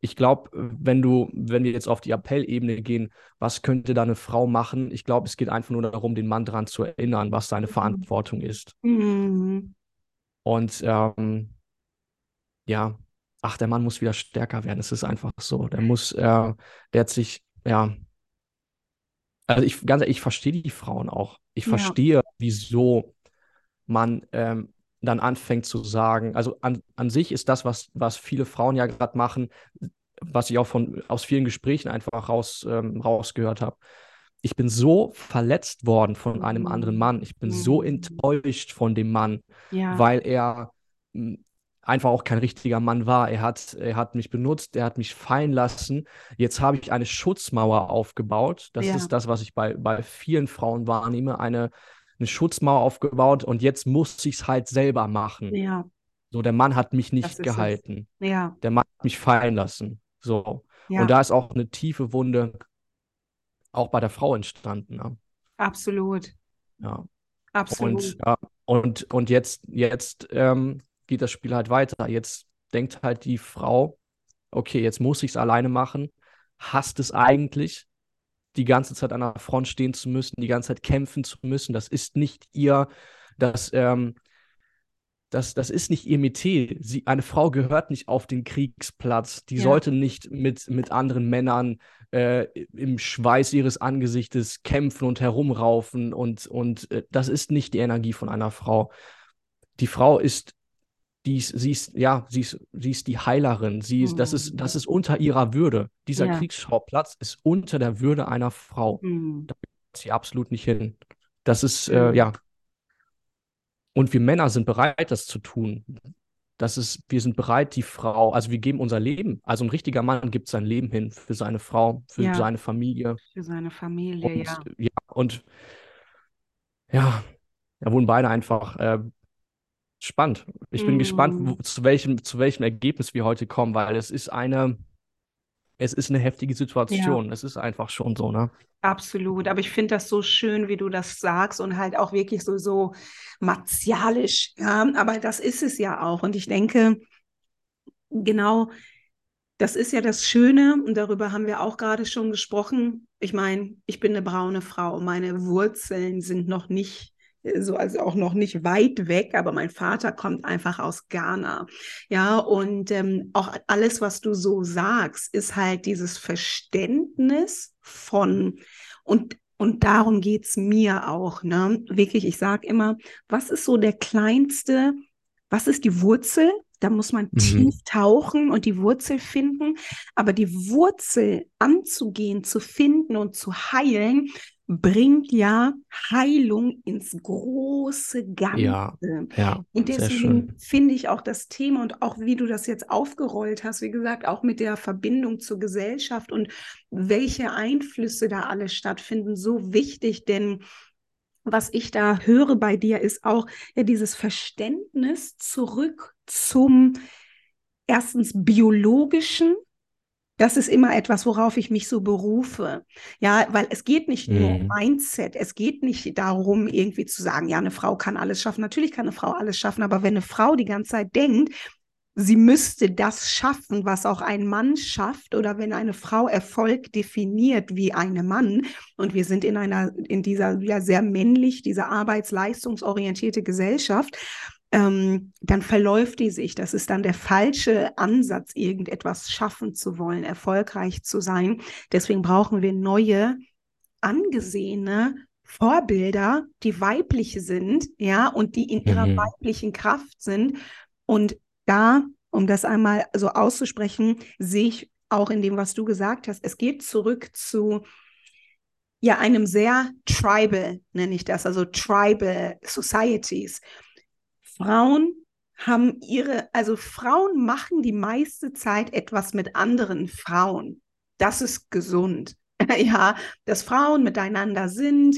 Ich glaube, wenn du, wenn wir jetzt auf die Appellebene gehen, was könnte da eine Frau machen? Ich glaube, es geht einfach nur darum, den Mann daran zu erinnern, was seine Verantwortung ist. Mhm. Und ähm, ja, ach, der Mann muss wieder stärker werden. Es ist einfach so. Der muss, äh, der hat sich, ja, also ich ganz ehrlich, ich verstehe die Frauen auch. Ich Ja. verstehe, wieso man ähm, dann anfängt zu sagen, also an, an sich ist das, was, was viele Frauen ja gerade machen, was ich auch von, aus vielen Gesprächen einfach raus, ähm, rausgehört habe. Ich bin so verletzt worden von einem anderen Mhm. Mann. Ich bin so Mhm. enttäuscht von dem Mann, Ja. weil er einfach auch kein richtiger Mann war. Er hat, er hat mich benutzt, er hat mich fallen lassen. Jetzt habe ich eine Schutzmauer aufgebaut. Das Ja. ist das, was ich bei, bei vielen Frauen wahrnehme. Eine, eine Schutzmauer aufgebaut und jetzt muss ich es halt selber machen. Ja. So, der Mann hat mich nicht ist es. gehalten. Ja. Der Mann hat mich fallen lassen. So. Ja. Und da ist auch eine tiefe Wunde auch bei der Frau entstanden. Ne? Absolut. Ja. Absolut. Und, ja, und, und jetzt, jetzt ähm, geht das Spiel halt weiter. Jetzt denkt halt die Frau, okay, jetzt muss ich es alleine machen. Hasst es eigentlich, die ganze Zeit an der Front stehen zu müssen, die ganze Zeit kämpfen zu müssen. Das ist nicht ihr, das, ähm, das, das ist nicht ihr Metier. Sie, eine Frau gehört nicht auf den Kriegsplatz. Die Ja. sollte nicht mit, mit anderen Männern äh, im Schweiß ihres Angesichtes kämpfen und herumraufen. Und, und äh, das ist nicht die Energie von einer Frau. Die Frau ist, die ist, sie ist, ja, sie ist, sie ist die Heilerin. Sie ist, das ist, das ist unter ihrer Würde. Dieser Ja. Kriegsschauplatz ist unter der Würde einer Frau Mhm. sie absolut nicht hin. Das ist, äh, Mhm. ja. Und wir Männer sind bereit, das zu tun. Das ist, wir sind bereit, die Frau, also wir geben unser Leben. Also ein richtiger Mann gibt sein Leben hin für seine Frau, für Ja. seine Familie. Für seine Familie, Und ja. ja, und ja, da wurden beide einfach äh, spannend. Ich bin gespannt, wo, Mhm. zu welchem, zu welchem Ergebnis wir heute kommen, weil es ist eine, es ist eine heftige Situation. Es ist einfach schon so, ne? Absolut, aber ich finde das so schön, wie du das sagst und halt auch wirklich so, so martialisch, ja, aber das ist es ja auch und ich denke, genau, das ist ja das Schöne und darüber haben wir auch gerade schon gesprochen. Ich meine, ich bin eine braune Frau, meine Wurzeln sind noch nicht so, also auch noch nicht weit weg, aber mein Vater kommt einfach aus Ghana. Ja, und ähm, auch alles, was du so sagst, ist halt dieses Verständnis von, und, und darum geht es mir auch, ne? Wirklich, ich sage immer, was ist so der kleinste, was ist die Wurzel? Da muss man Mhm. tief tauchen und die Wurzel finden. Aber die Wurzel anzugehen, zu finden und zu heilen, bringt ja Heilung ins große Ganze. Ja, ja, Und deswegen finde ich auch das Thema und auch wie du das jetzt aufgerollt hast, wie gesagt, auch mit der Verbindung zur Gesellschaft und welche Einflüsse da alle stattfinden, so wichtig, denn was ich da höre bei dir ist auch ja dieses Verständnis zurück zum erstens biologischen. Das ist immer etwas, worauf ich mich so berufe. Ja, weil es geht nicht nur um Mhm. Mindset. Es geht nicht darum, irgendwie zu sagen, ja, eine Frau kann alles schaffen. Natürlich kann eine Frau alles schaffen, aber wenn eine Frau die ganze Zeit denkt, sie müsste das schaffen, was auch ein Mann schafft, oder wenn eine Frau Erfolg definiert wie eine Mann, und wir sind in einer, in dieser ja sehr männlich, dieser arbeitsleistungsorientierte Gesellschaft, ähm, dann verläuft die sich. Das ist dann der falsche Ansatz, irgendetwas schaffen zu wollen, erfolgreich zu sein. Deswegen brauchen wir neue, angesehene Vorbilder, die weiblich sind, ja, und die in ihrer Mhm. weiblichen Kraft sind. Und da, um das einmal so auszusprechen, sehe ich auch in dem, was du gesagt hast, es geht zurück zu ja einem sehr tribal, nenne ich das, also tribal societies. Frauen haben ihre, also Frauen machen die meiste Zeit etwas mit anderen Frauen. Das ist gesund. *laughs* Ja, dass Frauen miteinander sind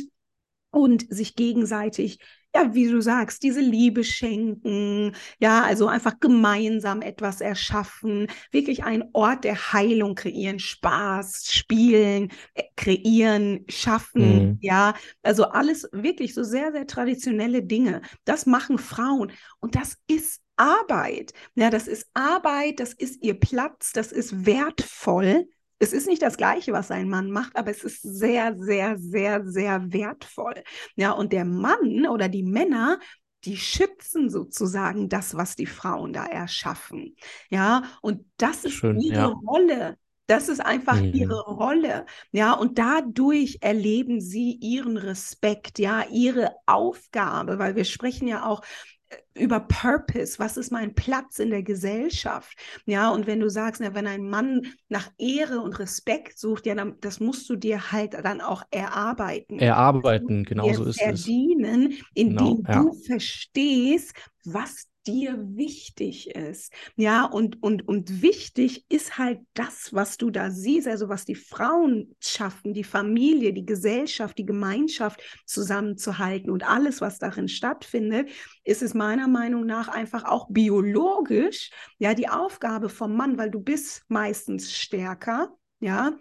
und sich gegenseitig, ja, wie du sagst, diese Liebe schenken, ja, also einfach gemeinsam etwas erschaffen, wirklich einen Ort der Heilung kreieren, Spaß, spielen, äh, kreieren, schaffen, Mhm. ja, also alles wirklich so sehr, sehr traditionelle Dinge. Das machen Frauen und das ist Arbeit. Ja, das ist Arbeit, das ist ihr Platz, das ist wertvoll. Es ist nicht das Gleiche, was ein Mann macht, aber es ist sehr, sehr, sehr, sehr wertvoll. Ja, und der Mann oder die Männer, die schützen sozusagen das, was die Frauen da erschaffen. Ja, und das ist Schön, ihre ja. Rolle. Das ist einfach mhm. ihre Rolle. Ja, und dadurch erleben sie ihren Respekt, ja, ihre Aufgabe, weil wir sprechen ja auch über Purpose, was ist mein Platz in der Gesellschaft? Ja, und wenn du sagst, na, wenn ein Mann nach Ehre und Respekt sucht, ja, dann das musst du dir halt dann auch erarbeiten. Erarbeiten, genau so ist es. Verdienen, indem genau, ja. du verstehst, was dir wichtig ist. Ja, und, und, und wichtig ist halt das, was du da siehst, also was die Frauen schaffen, die Familie, die Gesellschaft, die Gemeinschaft zusammenzuhalten und alles, was darin stattfindet, ist es meiner Meinung nach einfach auch biologisch, ja, die Aufgabe vom Mann, weil du bist meistens stärker, ja,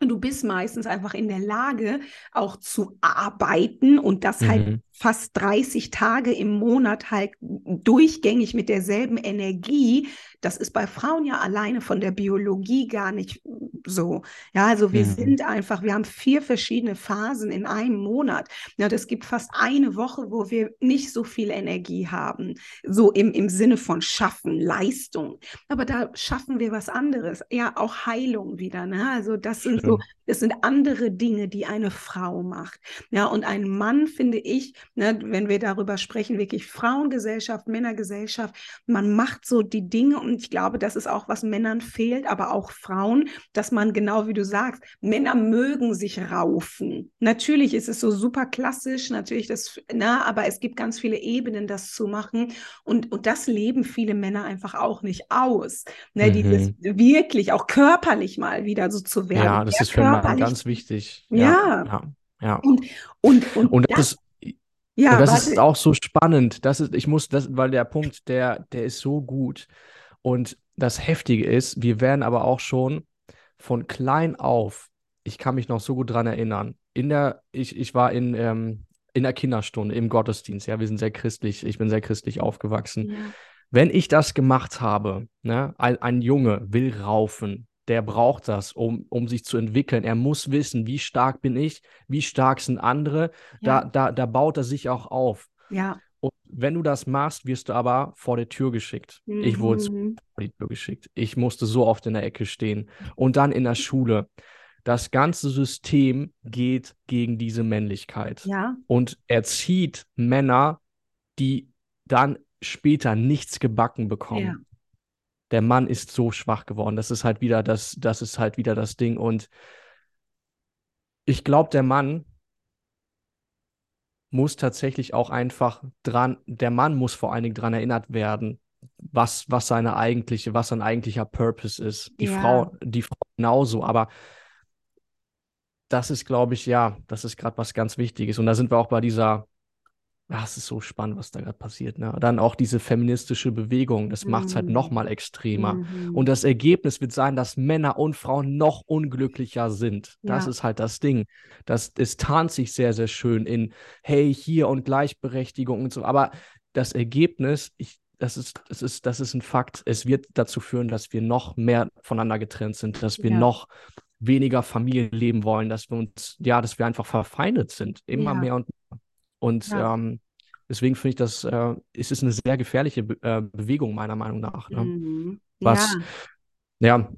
du bist meistens einfach in der Lage, auch zu arbeiten und das halt mhm. halt fast 30 Tage im Monat halt durchgängig mit derselben Energie. Das ist bei Frauen ja alleine von der Biologie gar nicht so. Ja, also wir mhm. sind einfach, wir haben vier verschiedene Phasen in einem Monat. Ja, das gibt fast eine Woche, wo wir nicht so viel Energie haben. So im, im Sinne von Schaffen, Leistung. Aber da schaffen wir was anderes. Ja, auch Heilung wieder. Ne? Also das sind so, das sind andere Dinge, die eine Frau macht. Ja, und ein Mann, finde ich, ne, wenn wir darüber sprechen, wirklich Frauengesellschaft, Männergesellschaft, man macht so die Dinge und ich glaube, das ist auch, was Männern fehlt, aber auch Frauen, dass man genau wie du sagst, Männer mögen sich raufen. Natürlich ist es so super klassisch, natürlich das, na, aber es gibt ganz viele Ebenen, das zu machen und, und das leben viele Männer einfach auch nicht aus. Ne, mhm. Dieses wirklich auch körperlich mal wieder so zu werden. Ja, das ist für Mann ganz wichtig. Ja. ja. ja. Und, und, und, und das, das ist ja, und das warte. ist auch so spannend. Das ist, ich muss, das, weil der Punkt, der, der ist so gut. Und das Heftige ist, wir werden aber auch schon von klein auf, ich kann mich noch so gut dran erinnern, in der, ich, ich war in, ähm, in der Kinderstunde, im Gottesdienst, ja, wir sind sehr christlich, ich bin sehr christlich aufgewachsen. Ja. Wenn ich das gemacht habe, ne, ein, ein Junge will raufen, der braucht das, um, um sich zu entwickeln. Er muss wissen, wie stark bin ich, wie stark sind andere. Ja. Da, da, da baut er sich auch auf. Ja. Und wenn du das machst, wirst du aber vor der Tür geschickt. Mhm. Ich wurde mhm. vor die Tür geschickt. Ich musste so oft in der Ecke stehen. Und dann in der Schule. Das ganze System geht gegen diese Männlichkeit. Ja. Und erzieht Männer, die dann später nichts gebacken bekommen. Der Mann ist so schwach geworden. Das ist halt wieder das, das ist halt wieder das Ding. Und ich glaube, der Mann muss tatsächlich auch einfach dran, der Mann muss vor allen Dingen dran erinnert werden, was, was seine eigentliche, was sein eigentlicher Purpose ist. Die ja. Frau, die Frau genauso, aber das ist, glaube ich, ja, das ist gerade was ganz Wichtiges. Und da sind wir auch bei dieser ja, es ist so spannend, was da gerade passiert. Ne? Dann auch diese feministische Bewegung, das macht es halt noch mhm. mal extremer. Mhm. Und das Ergebnis wird sein, dass Männer und Frauen noch unglücklicher sind. Das ja. ist halt das Ding. Das, es tarnt sich sehr, sehr schön in, hey, hier und Gleichberechtigung und so. Aber das Ergebnis, ich, das ist, das ist, das ist ein Fakt. Es wird dazu führen, dass wir noch mehr voneinander getrennt sind, dass wir ja. noch weniger Familie leben wollen, dass wir uns, ja, dass wir einfach verfeindet sind. Immer ja. mehr und mehr. Und ja. ähm, deswegen finde ich das, äh, es ist eine sehr gefährliche Be äh, Bewegung, meiner Meinung nach. Ne? Mhm. Was, ja. ja.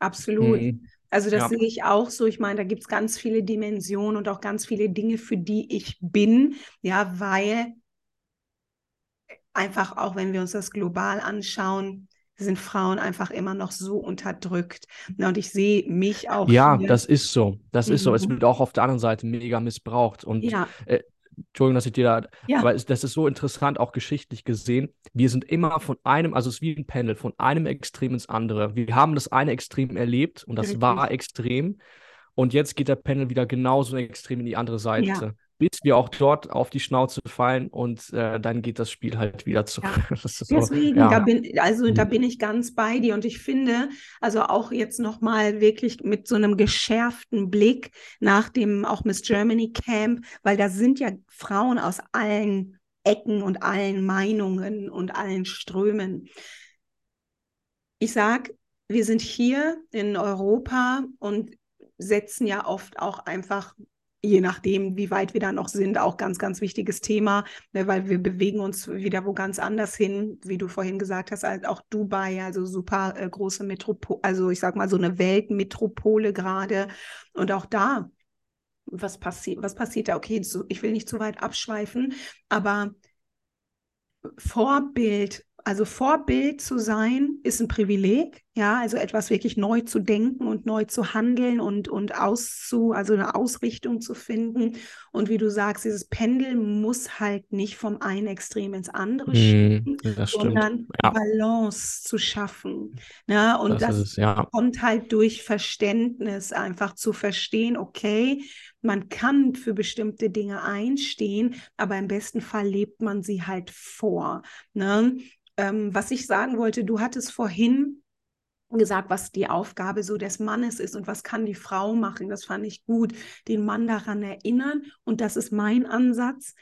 Absolut. Mhm. Also das ja. sehe ich auch so. Ich meine, da gibt es ganz viele Dimensionen und auch ganz viele Dinge, für die ich bin. Ja, weil einfach auch, wenn wir uns das global anschauen, sind Frauen einfach immer noch so unterdrückt. und ich sehe mich auch. Ja, hier. das ist so. Das mhm. ist so. Es mhm. wird auch auf der anderen Seite mega missbraucht. Und ja. äh, Entschuldigung, dass ich dir da, ja. aber das ist so interessant, auch geschichtlich gesehen. Wir sind immer von einem, also es ist wie ein Pendel, von einem Extrem ins andere. Wir haben das eine Extrem erlebt und das Richtig. war extrem. Und jetzt geht der Pendel wieder genauso extrem in die andere Seite. Ja bis wir auch dort auf die Schnauze fallen und äh, dann geht das Spiel halt wieder zurück. Ja. *laughs* Deswegen, ja. da bin, also da mhm. bin ich ganz bei dir und ich finde, also auch jetzt nochmal wirklich mit so einem geschärften Blick nach dem auch Miss Germany Camp, weil da sind ja Frauen aus allen Ecken und allen Meinungen und allen Strömen. Ich sag, wir sind hier in Europa und setzen ja oft auch einfach je nachdem, wie weit wir da noch sind, auch ganz, ganz wichtiges Thema, ne, weil wir bewegen uns wieder wo ganz anders hin, wie du vorhin gesagt hast, als auch Dubai, also super äh, große Metropole, also ich sag mal so eine Weltmetropole gerade. Und auch da, was passiert, was passiert da? Okay, ich will nicht zu weit abschweifen, aber Vorbild also Vorbild zu sein ist ein Privileg, ja, also etwas wirklich neu zu denken und neu zu handeln und, und auszu, also eine Ausrichtung zu finden. Und wie du sagst, dieses Pendel muss halt nicht vom einen Extrem ins andere schieben, mm, sondern ja. Balance zu schaffen. Ja, und das, das es, ja. kommt halt durch Verständnis, einfach zu verstehen, okay, man kann für bestimmte Dinge einstehen, aber im besten Fall lebt man sie halt vor. Ne? Ähm, was ich sagen wollte, du hattest vorhin gesagt, was die Aufgabe so des Mannes ist und was kann die Frau machen. Das fand ich gut, den Mann daran erinnern. Und das ist mein Ansatz,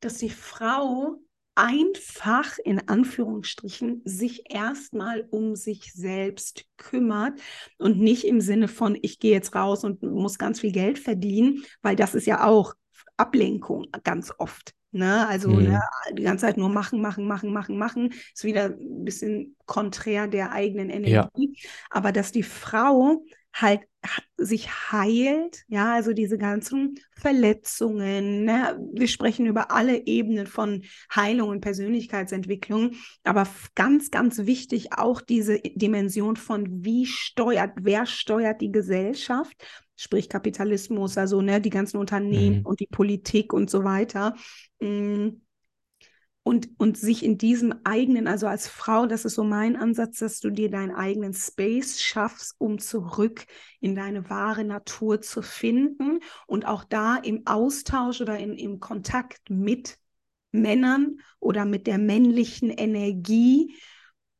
dass die Frau einfach in Anführungsstrichen sich erstmal um sich selbst kümmert und nicht im Sinne von, ich gehe jetzt raus und muss ganz viel Geld verdienen, weil das ist ja auch Ablenkung ganz oft. Ne? Also mhm. ne, die ganze Zeit nur machen, machen, machen, machen, machen, ist wieder ein bisschen konträr der eigenen Energie. Ja. Aber dass die Frau halt sich heilt, ja, also diese ganzen Verletzungen, ne? wir sprechen über alle Ebenen von Heilung und Persönlichkeitsentwicklung, aber ganz, ganz wichtig auch diese Dimension von wie steuert, wer steuert die Gesellschaft, sprich Kapitalismus, also ne, die ganzen Unternehmen mhm. und die Politik und so weiter. Mm. Und, und sich in diesem eigenen, also als Frau, das ist so mein Ansatz, dass du dir deinen eigenen Space schaffst, um zurück in deine wahre Natur zu finden und auch da im Austausch oder in, im Kontakt mit Männern oder mit der männlichen Energie,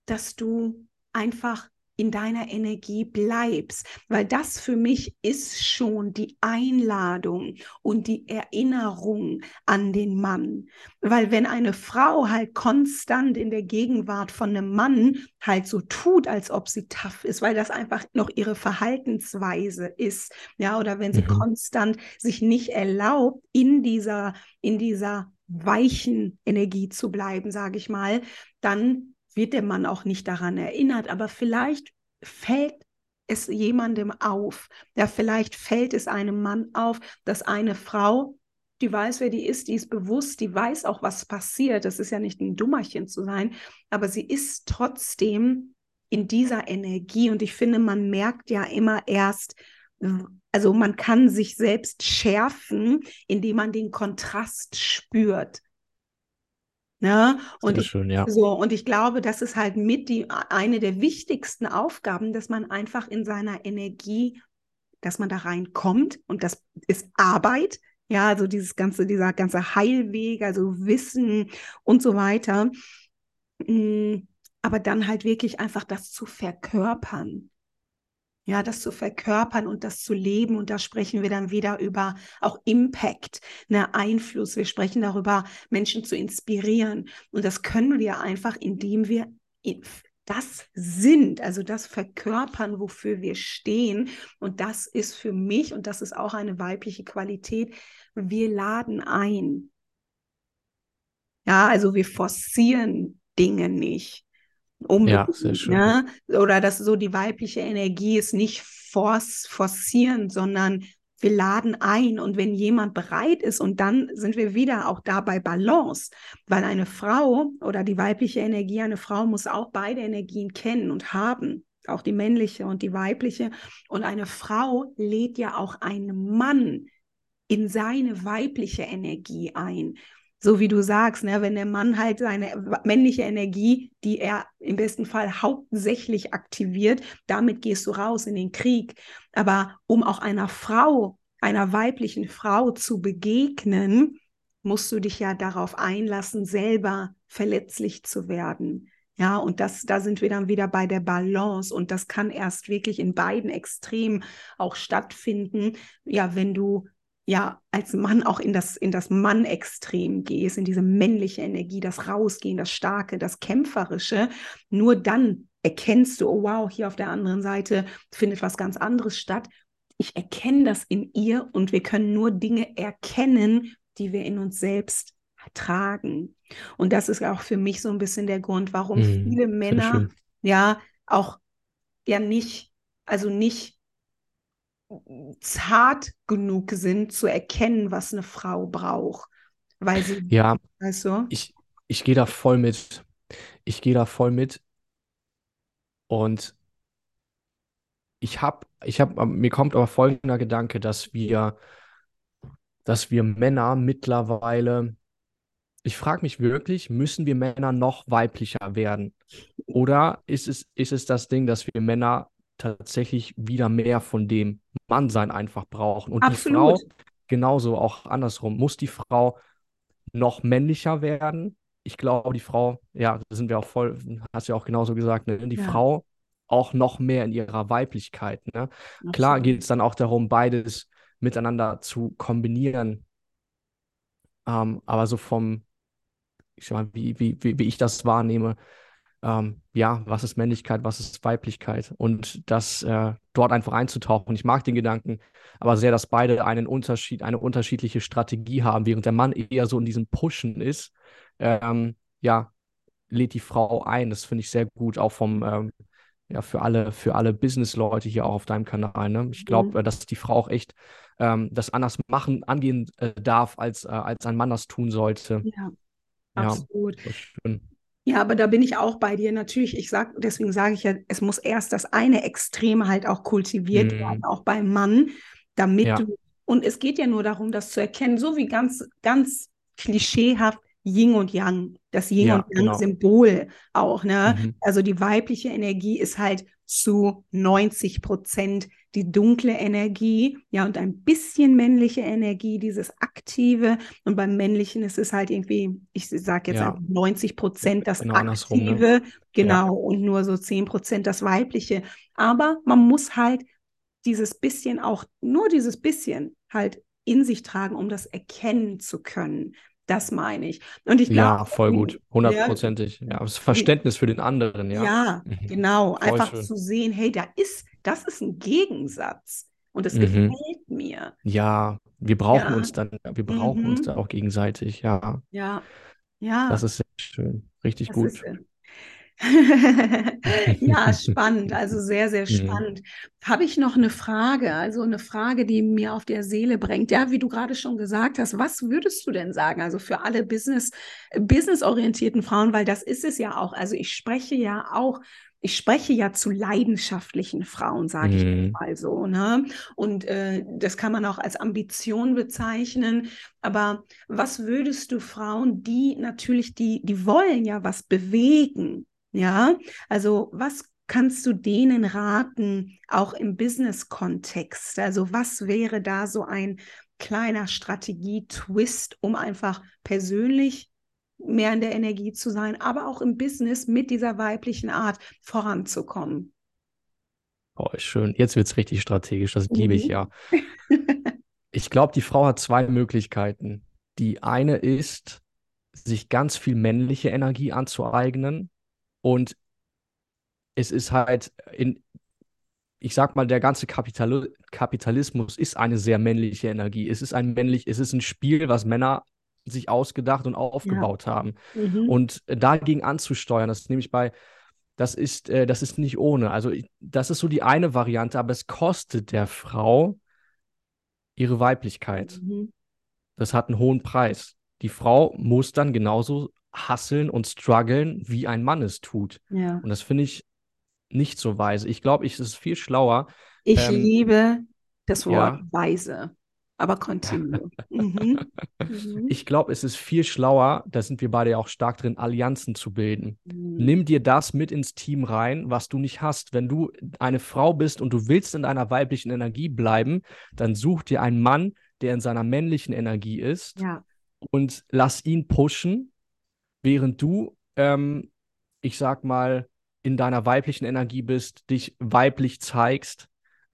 dass du einfach in deiner Energie bleibst, weil das für mich ist schon die Einladung und die Erinnerung an den Mann. Weil wenn eine Frau halt konstant in der Gegenwart von einem Mann halt so tut, als ob sie tough ist, weil das einfach noch ihre Verhaltensweise ist, ja, oder wenn sie mhm. konstant sich nicht erlaubt, in dieser, in dieser weichen Energie zu bleiben, sage ich mal, dann wird der Mann auch nicht daran erinnert, aber vielleicht fällt es jemandem auf. Ja, vielleicht fällt es einem Mann auf, dass eine Frau, die weiß, wer die ist, die ist bewusst, die weiß auch, was passiert. Das ist ja nicht ein Dummerchen zu sein, aber sie ist trotzdem in dieser Energie und ich finde, man merkt ja immer erst, also man kann sich selbst schärfen, indem man den Kontrast spürt. Ne? Und, ich, schön, ja. so, und ich glaube, das ist halt mit die, eine der wichtigsten Aufgaben, dass man einfach in seiner Energie, dass man da reinkommt und das ist Arbeit, ja, also dieses ganze, dieser ganze Heilweg, also Wissen und so weiter. Mm, aber dann halt wirklich einfach das zu verkörpern ja, das zu verkörpern und das zu leben. Und da sprechen wir dann wieder über auch Impact, ne, Einfluss. Wir sprechen darüber, Menschen zu inspirieren. Und das können wir einfach, indem wir das sind, also das verkörpern, wofür wir stehen. Und das ist für mich, und das ist auch eine weibliche Qualität, wir laden ein. Ja, also wir forcieren Dinge nicht. Unbedingt, ja. Ne? Oder dass so die weibliche Energie ist nicht force, forcieren, sondern wir laden ein und wenn jemand bereit ist und dann sind wir wieder auch da bei Balance, weil eine Frau oder die weibliche Energie, eine Frau muss auch beide Energien kennen und haben, auch die männliche und die weibliche und eine Frau lädt ja auch einen Mann in seine weibliche Energie ein so wie du sagst, ne, wenn der Mann halt seine männliche Energie, die er im besten Fall hauptsächlich aktiviert, damit gehst du raus in den Krieg. Aber um auch einer Frau, einer weiblichen Frau zu begegnen, musst du dich ja darauf einlassen, selber verletzlich zu werden. Ja, und das, da sind wir dann wieder bei der Balance und das kann erst wirklich in beiden Extremen auch stattfinden. Ja, wenn du ja als Mann auch in das, in das Mann-Extrem gehst, in diese männliche Energie, das Rausgehen, das Starke, das Kämpferische, nur dann erkennst du, oh wow, hier auf der anderen Seite findet was ganz anderes statt. ich erkenne das in ihr und wir können nur Dinge erkennen, die wir in uns selbst tragen. Und das ist auch für mich so ein bisschen der Grund, warum mhm, viele Männer ja auch ja nicht, also nicht zart genug sind zu erkennen, was eine Frau braucht. Weil sie, ja, weißt du? ich, ich gehe da voll mit. Ich gehe da voll mit. Und ich habe, ich habe, mir kommt aber folgender Gedanke, dass wir, dass wir Männer mittlerweile, ich frage mich wirklich, müssen wir Männer noch weiblicher werden? Oder ist es, ist es das Ding, dass wir Männer tatsächlich wieder mehr von dem Mannsein einfach brauchen? Und Absolut. die Frau genauso auch andersrum. Muss die Frau noch männlicher werden? Ich glaube, die Frau, ja, da sind wir auch voll, hast du ja auch genauso gesagt, ne? die ja. Frau auch noch mehr in ihrer Weiblichkeit. Ne? Klar geht es dann auch darum, beides miteinander zu kombinieren. Ähm, aber so vom, ich sag mal, wie, wie, wie, wie ich das wahrnehme, ähm, ja, was ist Männlichkeit, was ist Weiblichkeit und das äh, dort einfach einzutauchen. Ich mag den Gedanken, aber sehr, dass beide einen Unterschied, eine unterschiedliche Strategie haben, während der Mann eher so in diesem Pushen ist. Ähm, ja, lädt die Frau ein. Das finde ich sehr gut, auch vom ähm, ja, für alle, für alle Business-Leute hier auch auf deinem Kanal. Ne? Ich glaube, mhm. Äh, dass die Frau auch echt ähm, das anders machen, angehen äh, darf, als, äh, als ein Mann das tun sollte. Ja, ja absolut. Ja, aber da bin ich auch bei dir. Natürlich, ich sag, deswegen sage ich ja, es muss erst das eine Extrem halt auch kultiviert mhm. werden, auch beim Mann, damit ja. du, und es geht ja nur darum, das zu erkennen, so wie ganz, ganz klischeehaft Yin und Yang, das Yin ja, und Yang-Symbol genau. auch. Ne? Mhm. Also die weibliche Energie ist halt zu 90 Prozent die dunkle Energie, ja, und ein bisschen männliche Energie, dieses Aktive. Und beim Männlichen ist es halt irgendwie, ich sage jetzt ja. 90 Prozent das genau ne? Aktive, ne? genau, ja. und nur so 10 Prozent das Weibliche. Aber man muss halt dieses bisschen auch, nur dieses bisschen halt in sich tragen, um das erkennen zu können. Das meine ich. Und ich glaube. Ja, voll gut. Hundertprozentig. Ja, das Verständnis für den anderen, ja. Ja, mhm. genau. Einfach schön. zu sehen, hey, da ist, das ist ein Gegensatz. Und das mhm. gefällt mir. Ja, wir brauchen ja. uns dann, wir brauchen mhm. uns da auch gegenseitig, ja. Ja. Ja. Das ist sehr schön. Richtig das gut. *laughs* Ja, spannend, also sehr, sehr spannend. Mhm. Habe ich noch eine Frage, also eine Frage, die mir auf der Seele bringt. Ja, wie du gerade schon gesagt hast, was würdest du denn sagen? Also für alle Business, businessorientierten Frauen, weil das ist es ja auch. Also ich spreche ja auch ich spreche ja zu leidenschaftlichen Frauen, sage ich mhm. mal so. Ne? Und äh, das kann man auch als Ambition bezeichnen. Aber was würdest du Frauen, die natürlich, die, die wollen ja was bewegen, ja, also was kannst du denen raten, auch im Business-Kontext? Also was wäre da so ein kleiner Strategie-Twist, um einfach persönlich mehr in der Energie zu sein, aber auch im Business mit dieser weiblichen Art voranzukommen? Oh, schön. Jetzt wird es richtig strategisch. Das liebe ich mhm. ja. *laughs* ich glaube, die Frau hat zwei Möglichkeiten. Die eine ist, sich ganz viel männliche Energie anzueignen und es ist halt in, ich sag mal, der ganze Kapital Kapitalismus ist eine sehr männliche Energie. Es ist ein männlich, es ist ein Spiel, was Männer sich ausgedacht und aufgebaut ja. haben. Mhm. Und dagegen anzusteuern, das ist nämlich bei, das ist, äh, das ist nicht ohne. Also das ist so die eine Variante, aber es kostet der Frau ihre Weiblichkeit. Mhm. Das hat einen hohen Preis. Die Frau muss dann genauso hasseln und strugglen, wie ein Mann es tut. Ja. Und das finde ich nicht so weise. Ich glaube, es ist viel schlauer. Ich ähm, liebe das Wort ja. weise. Aber continue. *laughs* mhm. Mhm. Ich glaube, es ist viel schlauer, da sind wir beide ja auch stark drin, Allianzen zu bilden. Mhm. Nimm dir das mit ins Team rein, was du nicht hast. Wenn du eine Frau bist und du willst in deiner weiblichen Energie bleiben, dann such dir einen Mann, der in seiner männlichen Energie ist ja. und lass ihn pushen während du, ähm, ich sag mal, in deiner weiblichen Energie bist, dich weiblich zeigst,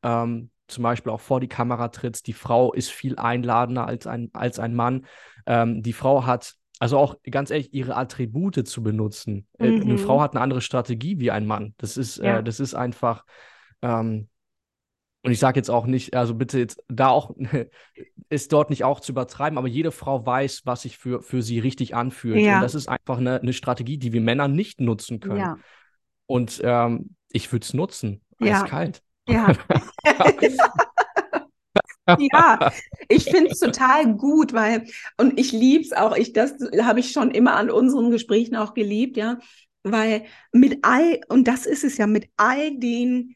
ähm, zum Beispiel auch vor die Kamera trittst. Die Frau ist viel einladender als ein, als ein Mann. Ähm, die Frau hat, also auch ganz ehrlich, ihre Attribute zu benutzen. Äh, mhm. Eine Frau hat eine andere Strategie wie ein Mann. Das ist, äh, ja. äh, das ist einfach, ähm, und ich sage jetzt auch nicht, also bitte jetzt da auch, *laughs* ist dort nicht auch zu übertreiben, aber jede Frau weiß, was sich für, für sie richtig anfühlt. Ja. Und das ist einfach eine, eine Strategie, die wir Männer nicht nutzen können. Ja. Und ähm, ich würde es nutzen. Ja. Eiskalt. Ja. *laughs* ja, ich finde es total gut, weil, und ich liebe es auch, ich, das habe ich schon immer an unseren Gesprächen auch geliebt, ja, weil mit all, und das ist es ja, mit all den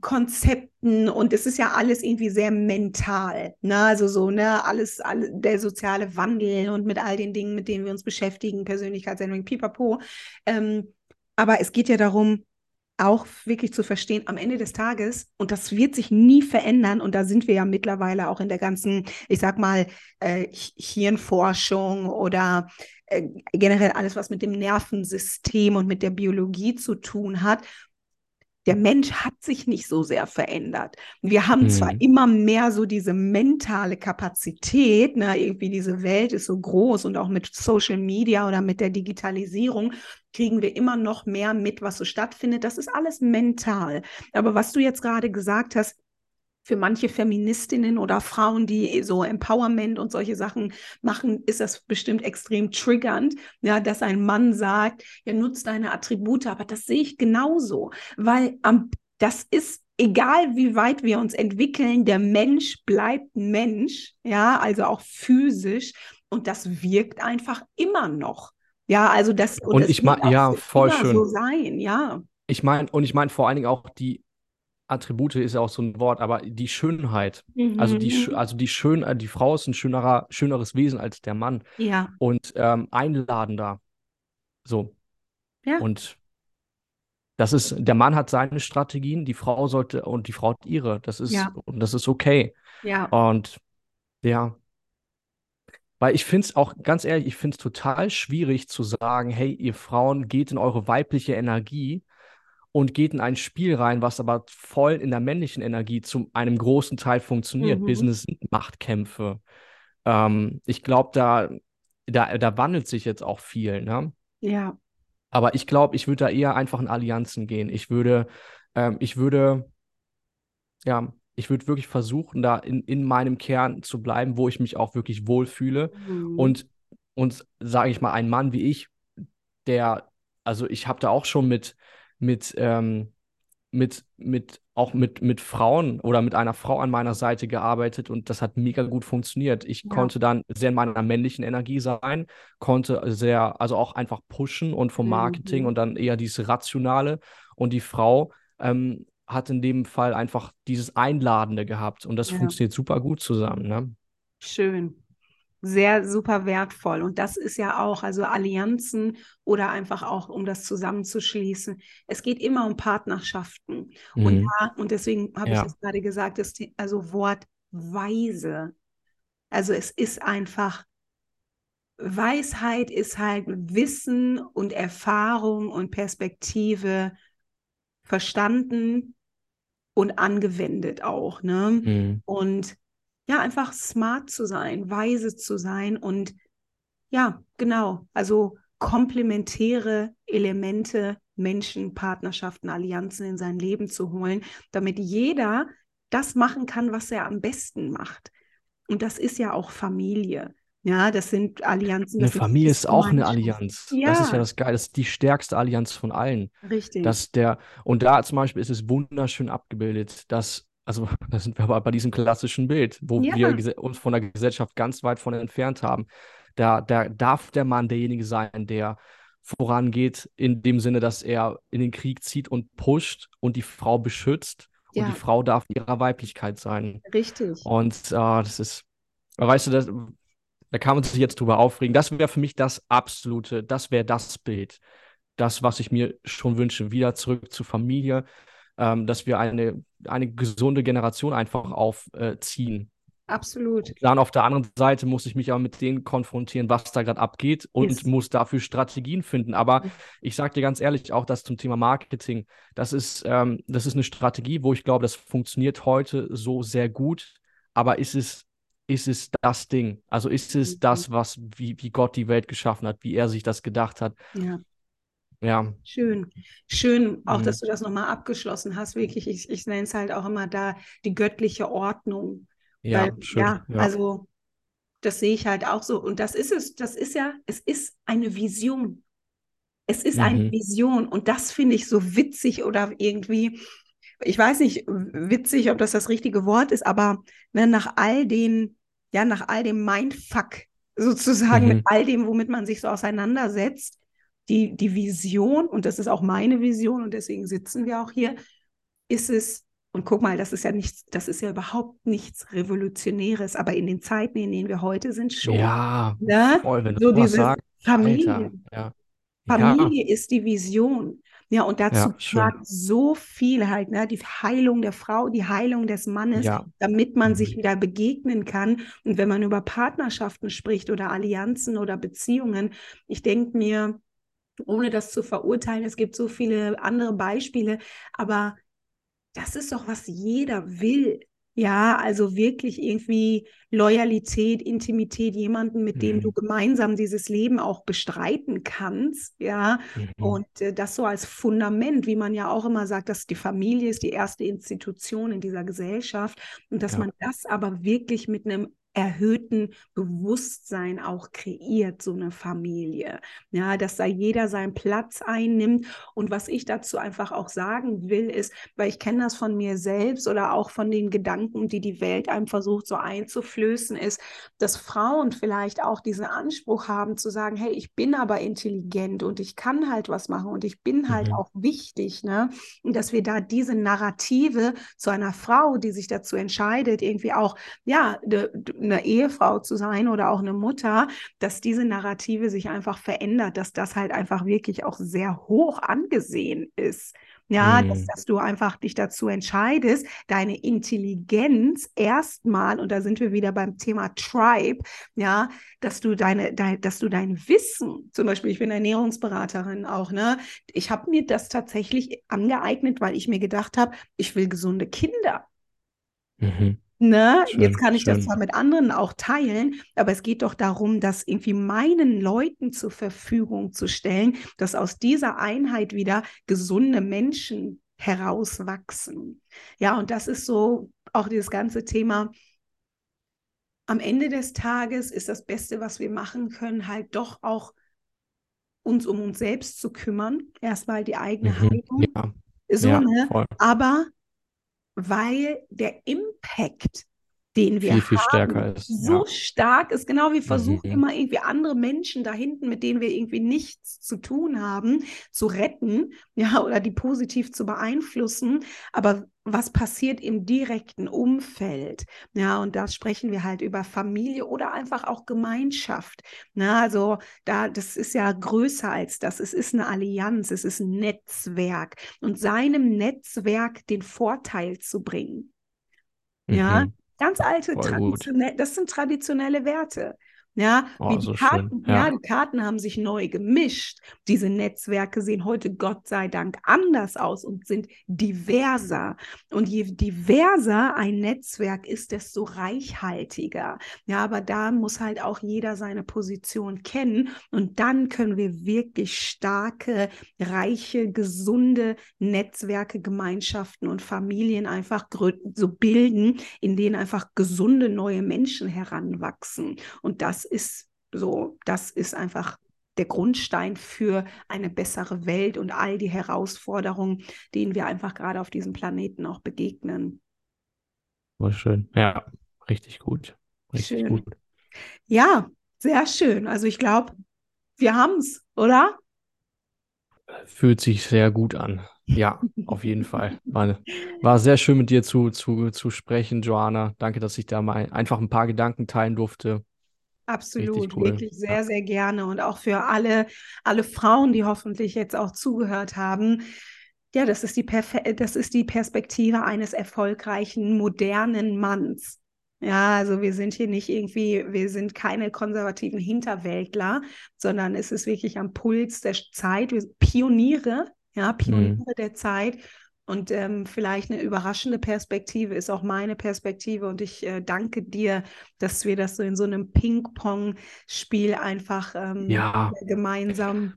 Konzepten und es ist ja alles irgendwie sehr mental, ne? Also so, ne, alles, alles, der soziale Wandel und mit all den Dingen, mit denen wir uns beschäftigen, Persönlichkeitsentwicklung, pipapo. Ähm, aber es geht ja darum, auch wirklich zu verstehen, am Ende des Tages, und das wird sich nie verändern, und da sind wir ja mittlerweile auch in der ganzen, ich sag mal, äh, Hirnforschung oder äh, generell alles, was mit dem Nervensystem und mit der Biologie zu tun hat, der Mensch hat sich nicht so sehr verändert. Wir haben mhm. zwar immer mehr so diese mentale Kapazität, ne, irgendwie diese Welt ist so groß und auch mit Social Media oder mit der Digitalisierung kriegen wir immer noch mehr mit, was so stattfindet. Das ist alles mental. Aber was du jetzt gerade gesagt hast, für manche Feministinnen oder Frauen, die so Empowerment und solche Sachen machen, ist das bestimmt extrem triggernd, ja, dass ein Mann sagt, ja, nutzt deine Attribute, aber das sehe ich genauso, weil ähm, das ist egal, wie weit wir uns entwickeln, der Mensch bleibt Mensch, ja, also auch physisch und das wirkt einfach immer noch. Ja, also das und, und das ich meine ja voll schön so sein, ja. Ich meine und ich meine vor allen Dingen auch die Attribute ist ja auch so ein Wort, aber die Schönheit, mhm. also die, mhm. also die schön, äh, die Frau ist ein schönerer, schöneres Wesen als der Mann. Ja. Und ähm, einladender. So. Ja. Und das ist, der Mann hat seine Strategien, die Frau sollte und die Frau hat ihre. Das ist, ja. und das ist okay. Ja. Und ja. Weil ich finde es auch, ganz ehrlich, ich finde es total schwierig zu sagen, hey, ihr Frauen, geht in eure weibliche Energie und geht in ein Spiel rein, was aber voll in der männlichen Energie zu einem großen Teil funktioniert. Mhm. Business Machtkämpfe. Ähm, ich glaube, da, da, da wandelt sich jetzt auch viel. Ne? Ja. Aber ich glaube, ich würde da eher einfach in Allianzen gehen. Ich würde, ähm, ich würde, ja, ich würde wirklich versuchen, da in, in meinem Kern zu bleiben, wo ich mich auch wirklich wohlfühle. Mhm. Und, und sage ich mal, ein Mann wie ich, der, also ich habe da auch schon mit, mit, ähm, mit, mit, auch mit, mit Frauen oder mit einer Frau an meiner Seite gearbeitet und das hat mega gut funktioniert. Ich ja. konnte dann sehr in meiner männlichen Energie sein, konnte sehr, also auch einfach pushen und vom Marketing mhm. und dann eher dieses Rationale und die Frau ähm, hat in dem Fall einfach dieses Einladende gehabt und das ja. funktioniert super gut zusammen. Ne? Schön sehr super wertvoll. Und das ist ja auch, also Allianzen oder einfach auch, um das zusammenzuschließen. Es geht immer um Partnerschaften. Mhm. Und, ja, und deswegen habe ja. ich es gerade gesagt, das, also Wort weise. Also es ist einfach, Weisheit ist halt Wissen und Erfahrung und Perspektive verstanden und angewendet auch. Ne? Mhm. Und ja, einfach smart zu sein, weise zu sein und ja, genau, also komplementäre Elemente, Menschen, Partnerschaften, Allianzen in sein Leben zu holen, damit jeder das machen kann, was er am besten macht. Und das ist ja auch Familie. Ja, das sind Allianzen. Das eine Familie ist auch eine Allianz. Ja. Das ist ja das Geile. Das ist die stärkste Allianz von allen. Richtig. Dass der, und da zum Beispiel ist es wunderschön abgebildet, dass also *laughs* da sind wir aber bei diesem klassischen Bild, wo ja. wir uns von der Gesellschaft ganz weit von entfernt haben. Da, da darf der Mann derjenige sein, der vorangeht, in dem Sinne, dass er in den Krieg zieht und pusht und die Frau beschützt. Ja. Und die Frau darf ihrer Weiblichkeit sein. Richtig. Und äh, das ist, weißt du, das, da kann man sich jetzt drüber aufregen. Das wäre für mich das absolute, das wäre das Bild. Das, was ich mir schon wünsche, wieder zurück zur Familie, ähm, dass wir eine, eine gesunde Generation einfach aufziehen. Absolut. Dann auf der anderen Seite muss ich mich aber mit denen konfrontieren, was da gerade abgeht und yes. muss dafür Strategien finden. Aber ich sage dir ganz ehrlich, auch das zum Thema Marketing, das ist, ähm, das ist eine Strategie, wo ich glaube, das funktioniert heute so sehr gut. Aber ist es, ist es das Ding? Also ist es mhm. das, was, wie, wie Gott die Welt geschaffen hat, wie er sich das gedacht hat? Ja. Ja. Schön. Schön, auch Mhm. dass du das nochmal abgeschlossen hast. Wirklich, ich, ich nenne es halt auch immer da die göttliche Ordnung. Ja, Weil, schön. ja, Ja. also das sehe ich halt auch so. Und das ist es, das ist ja, es ist eine Vision. Es ist eine Mhm. Vision. Und das finde ich so witzig oder irgendwie, ich weiß nicht, witzig, ob das das richtige Wort ist, aber ne, nach all den, ja, nach all dem Mindfuck sozusagen, mit Mhm. all dem, womit man sich so auseinandersetzt, die, die Vision, und das ist auch meine Vision, und deswegen sitzen wir auch hier, ist es, und guck mal, das ist ja nichts, das ist ja überhaupt nichts Revolutionäres, aber in den Zeiten, in denen wir heute sind, schon. Ja, Ne? voll, wenn du So sowas diese sagst. Familie. Ja. Ja, Familie ist die Vision. Ja, und dazu ja, gehört so viel halt, ne? Die Heilung der Frau, die Heilung des Mannes, Ja. damit man sich Mhm. wieder begegnen kann. Und wenn man über Partnerschaften spricht oder Allianzen oder Beziehungen, ich denke mir, ohne das zu verurteilen, es gibt so viele andere Beispiele, aber das ist doch, was jeder will. Ja, also wirklich irgendwie Loyalität, Intimität, jemanden, mit dem du Mhm. gemeinsam dieses Leben auch bestreiten kannst. Ja, Mhm. und äh, das so als Fundament, wie man ja auch immer sagt, dass die Familie ist die erste Institution in dieser Gesellschaft und dass Ja. man das aber wirklich mit einem erhöhten Bewusstsein auch kreiert, so eine Familie. Ja, dass da jeder seinen Platz einnimmt. Und was ich dazu einfach auch sagen will, ist, weil ich kenne das von mir selbst oder auch von den Gedanken, die die Welt einem versucht so einzuflößen, ist, dass Frauen vielleicht auch diesen Anspruch haben zu sagen, hey, ich bin aber intelligent und ich kann halt was machen und ich bin halt Mhm. auch wichtig, ne? Und dass wir da diese Narrative zu einer Frau, die sich dazu entscheidet, irgendwie auch, ja, de, de, eine Ehefrau zu sein oder auch eine Mutter, dass diese Narrative sich einfach verändert, dass das halt einfach wirklich auch sehr hoch angesehen ist. Ja, dass, Mhm. dass du einfach dich dazu entscheidest, deine Intelligenz erstmal, und da sind wir wieder beim Thema Tribe, ja, dass du deine, dein, dass du dein Wissen, zum Beispiel, ich bin Ernährungsberaterin auch, ne, ich habe mir das tatsächlich angeeignet, weil ich mir gedacht habe, ich will gesunde Kinder. Mhm. Ne? Schön, Jetzt kann ich das schön. zwar mit anderen auch teilen, aber es geht doch darum, das irgendwie meinen Leuten zur Verfügung zu stellen, dass aus dieser Einheit wieder gesunde Menschen herauswachsen. Ja, und das ist so auch dieses ganze Thema. Am Ende des Tages ist das Beste, was wir machen können, halt doch auch uns um uns selbst zu kümmern. Erstmal die eigene Mhm. Heilung. Ja, So, ja, ne? voll. Aber weil der Impact, den wir Viel, viel haben, stärker ist. so Ja. stark ist. Genau, wir versuchen Mhm. immer irgendwie andere Menschen da hinten, mit denen wir irgendwie nichts zu tun haben, zu retten, *laughs* ja, oder die positiv zu beeinflussen. Aber was passiert im direkten Umfeld? Ja, und da sprechen wir halt über Familie oder einfach auch Gemeinschaft. Na, also da, das ist ja größer als das. Es ist eine Allianz, es ist ein Netzwerk und seinem Netzwerk den Vorteil zu bringen. Ja, Mhm. Ganz alte, Voll gut. traditionell, das sind traditionelle Werte. Ja, Oh, die so schön. Karten, ja, Ja. die Karten haben sich neu gemischt. Diese Netzwerke sehen heute Gott sei Dank anders aus und sind diverser. Und je diverser ein Netzwerk ist, desto reichhaltiger. Ja, aber da muss halt auch jeder seine Position kennen. Und dann können wir wirklich starke, reiche, gesunde Netzwerke, Gemeinschaften und Familien einfach so bilden, in denen einfach gesunde neue Menschen heranwachsen. Und das ist so, das ist einfach der Grundstein für eine bessere Welt und all die Herausforderungen, denen wir einfach gerade auf diesem Planeten auch begegnen. Voll schön. Ja, richtig gut. Richtig Schön. gut. Ja, sehr schön. Also ich glaube, wir haben es, oder? Fühlt sich sehr gut an. Ja, auf jeden Fall. War, war sehr schön mit dir zu, zu, zu sprechen, Joanna. Danke, dass ich da mal einfach ein paar Gedanken teilen durfte. Absolut, cool. wirklich sehr, Ja. sehr gerne. Und auch für alle, alle Frauen, die hoffentlich jetzt auch zugehört haben. Ja, das ist die, Perfe das ist die Perspektive eines erfolgreichen, modernen Manns. Ja, also wir sind hier nicht irgendwie, wir sind keine konservativen Hinterwäldler, sondern es ist wirklich am Puls der Zeit. Wir sind Pioniere, ja, Pioniere Mhm. der Zeit. Und ähm, vielleicht eine überraschende Perspektive ist auch meine Perspektive. Und ich äh, danke dir, dass wir das so in so einem Ping-Pong-Spiel einfach ähm, Ja, gemeinsam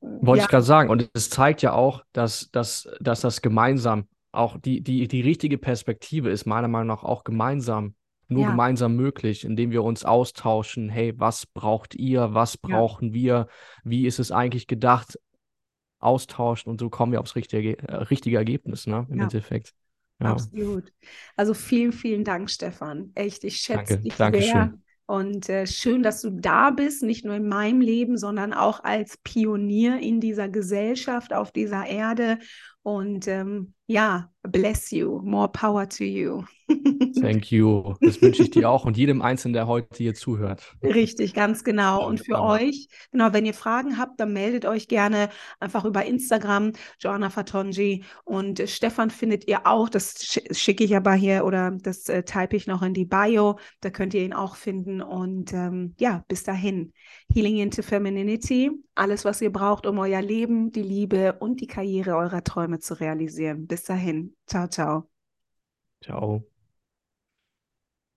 Wollte ja. ich gerade sagen. Und es zeigt ja auch, dass, dass, dass das gemeinsam auch die, die, die richtige Perspektive ist, meiner Meinung nach auch gemeinsam, nur ja. gemeinsam möglich, indem wir uns austauschen. Hey, was braucht ihr? Was brauchen wir? Wie ist es eigentlich gedacht? Austauschen und so kommen wir aufs richtige, äh, richtige Ergebnis, ne? Im Endeffekt. Absolut. Also vielen, vielen Dank, Stefan. Echt, ich schätze Danke. dich Dankeschön. sehr. Und äh, schön, dass du da bist, nicht nur in meinem Leben, sondern auch als Pionier in dieser Gesellschaft, auf dieser Erde. Und ähm, ja, bless you, more power to you. *laughs* Thank you. Das wünsche ich dir auch und jedem Einzelnen, der heute hier zuhört. Richtig, ganz genau. Und für euch, genau, wenn ihr Fragen habt, dann meldet euch gerne einfach über Instagram, Joanna Fatonji. Und äh, Stefan findet ihr auch, das sch schicke ich aber hier oder das äh, type ich noch in die Bio. Da könnt ihr ihn auch finden. Und ähm, ja, bis dahin. Healing into Femininity, alles, was ihr braucht, um euer Leben, die Liebe und die Karriere eurer Träume zu realisieren. Bis dahin. Ciao, ciao. Ciao.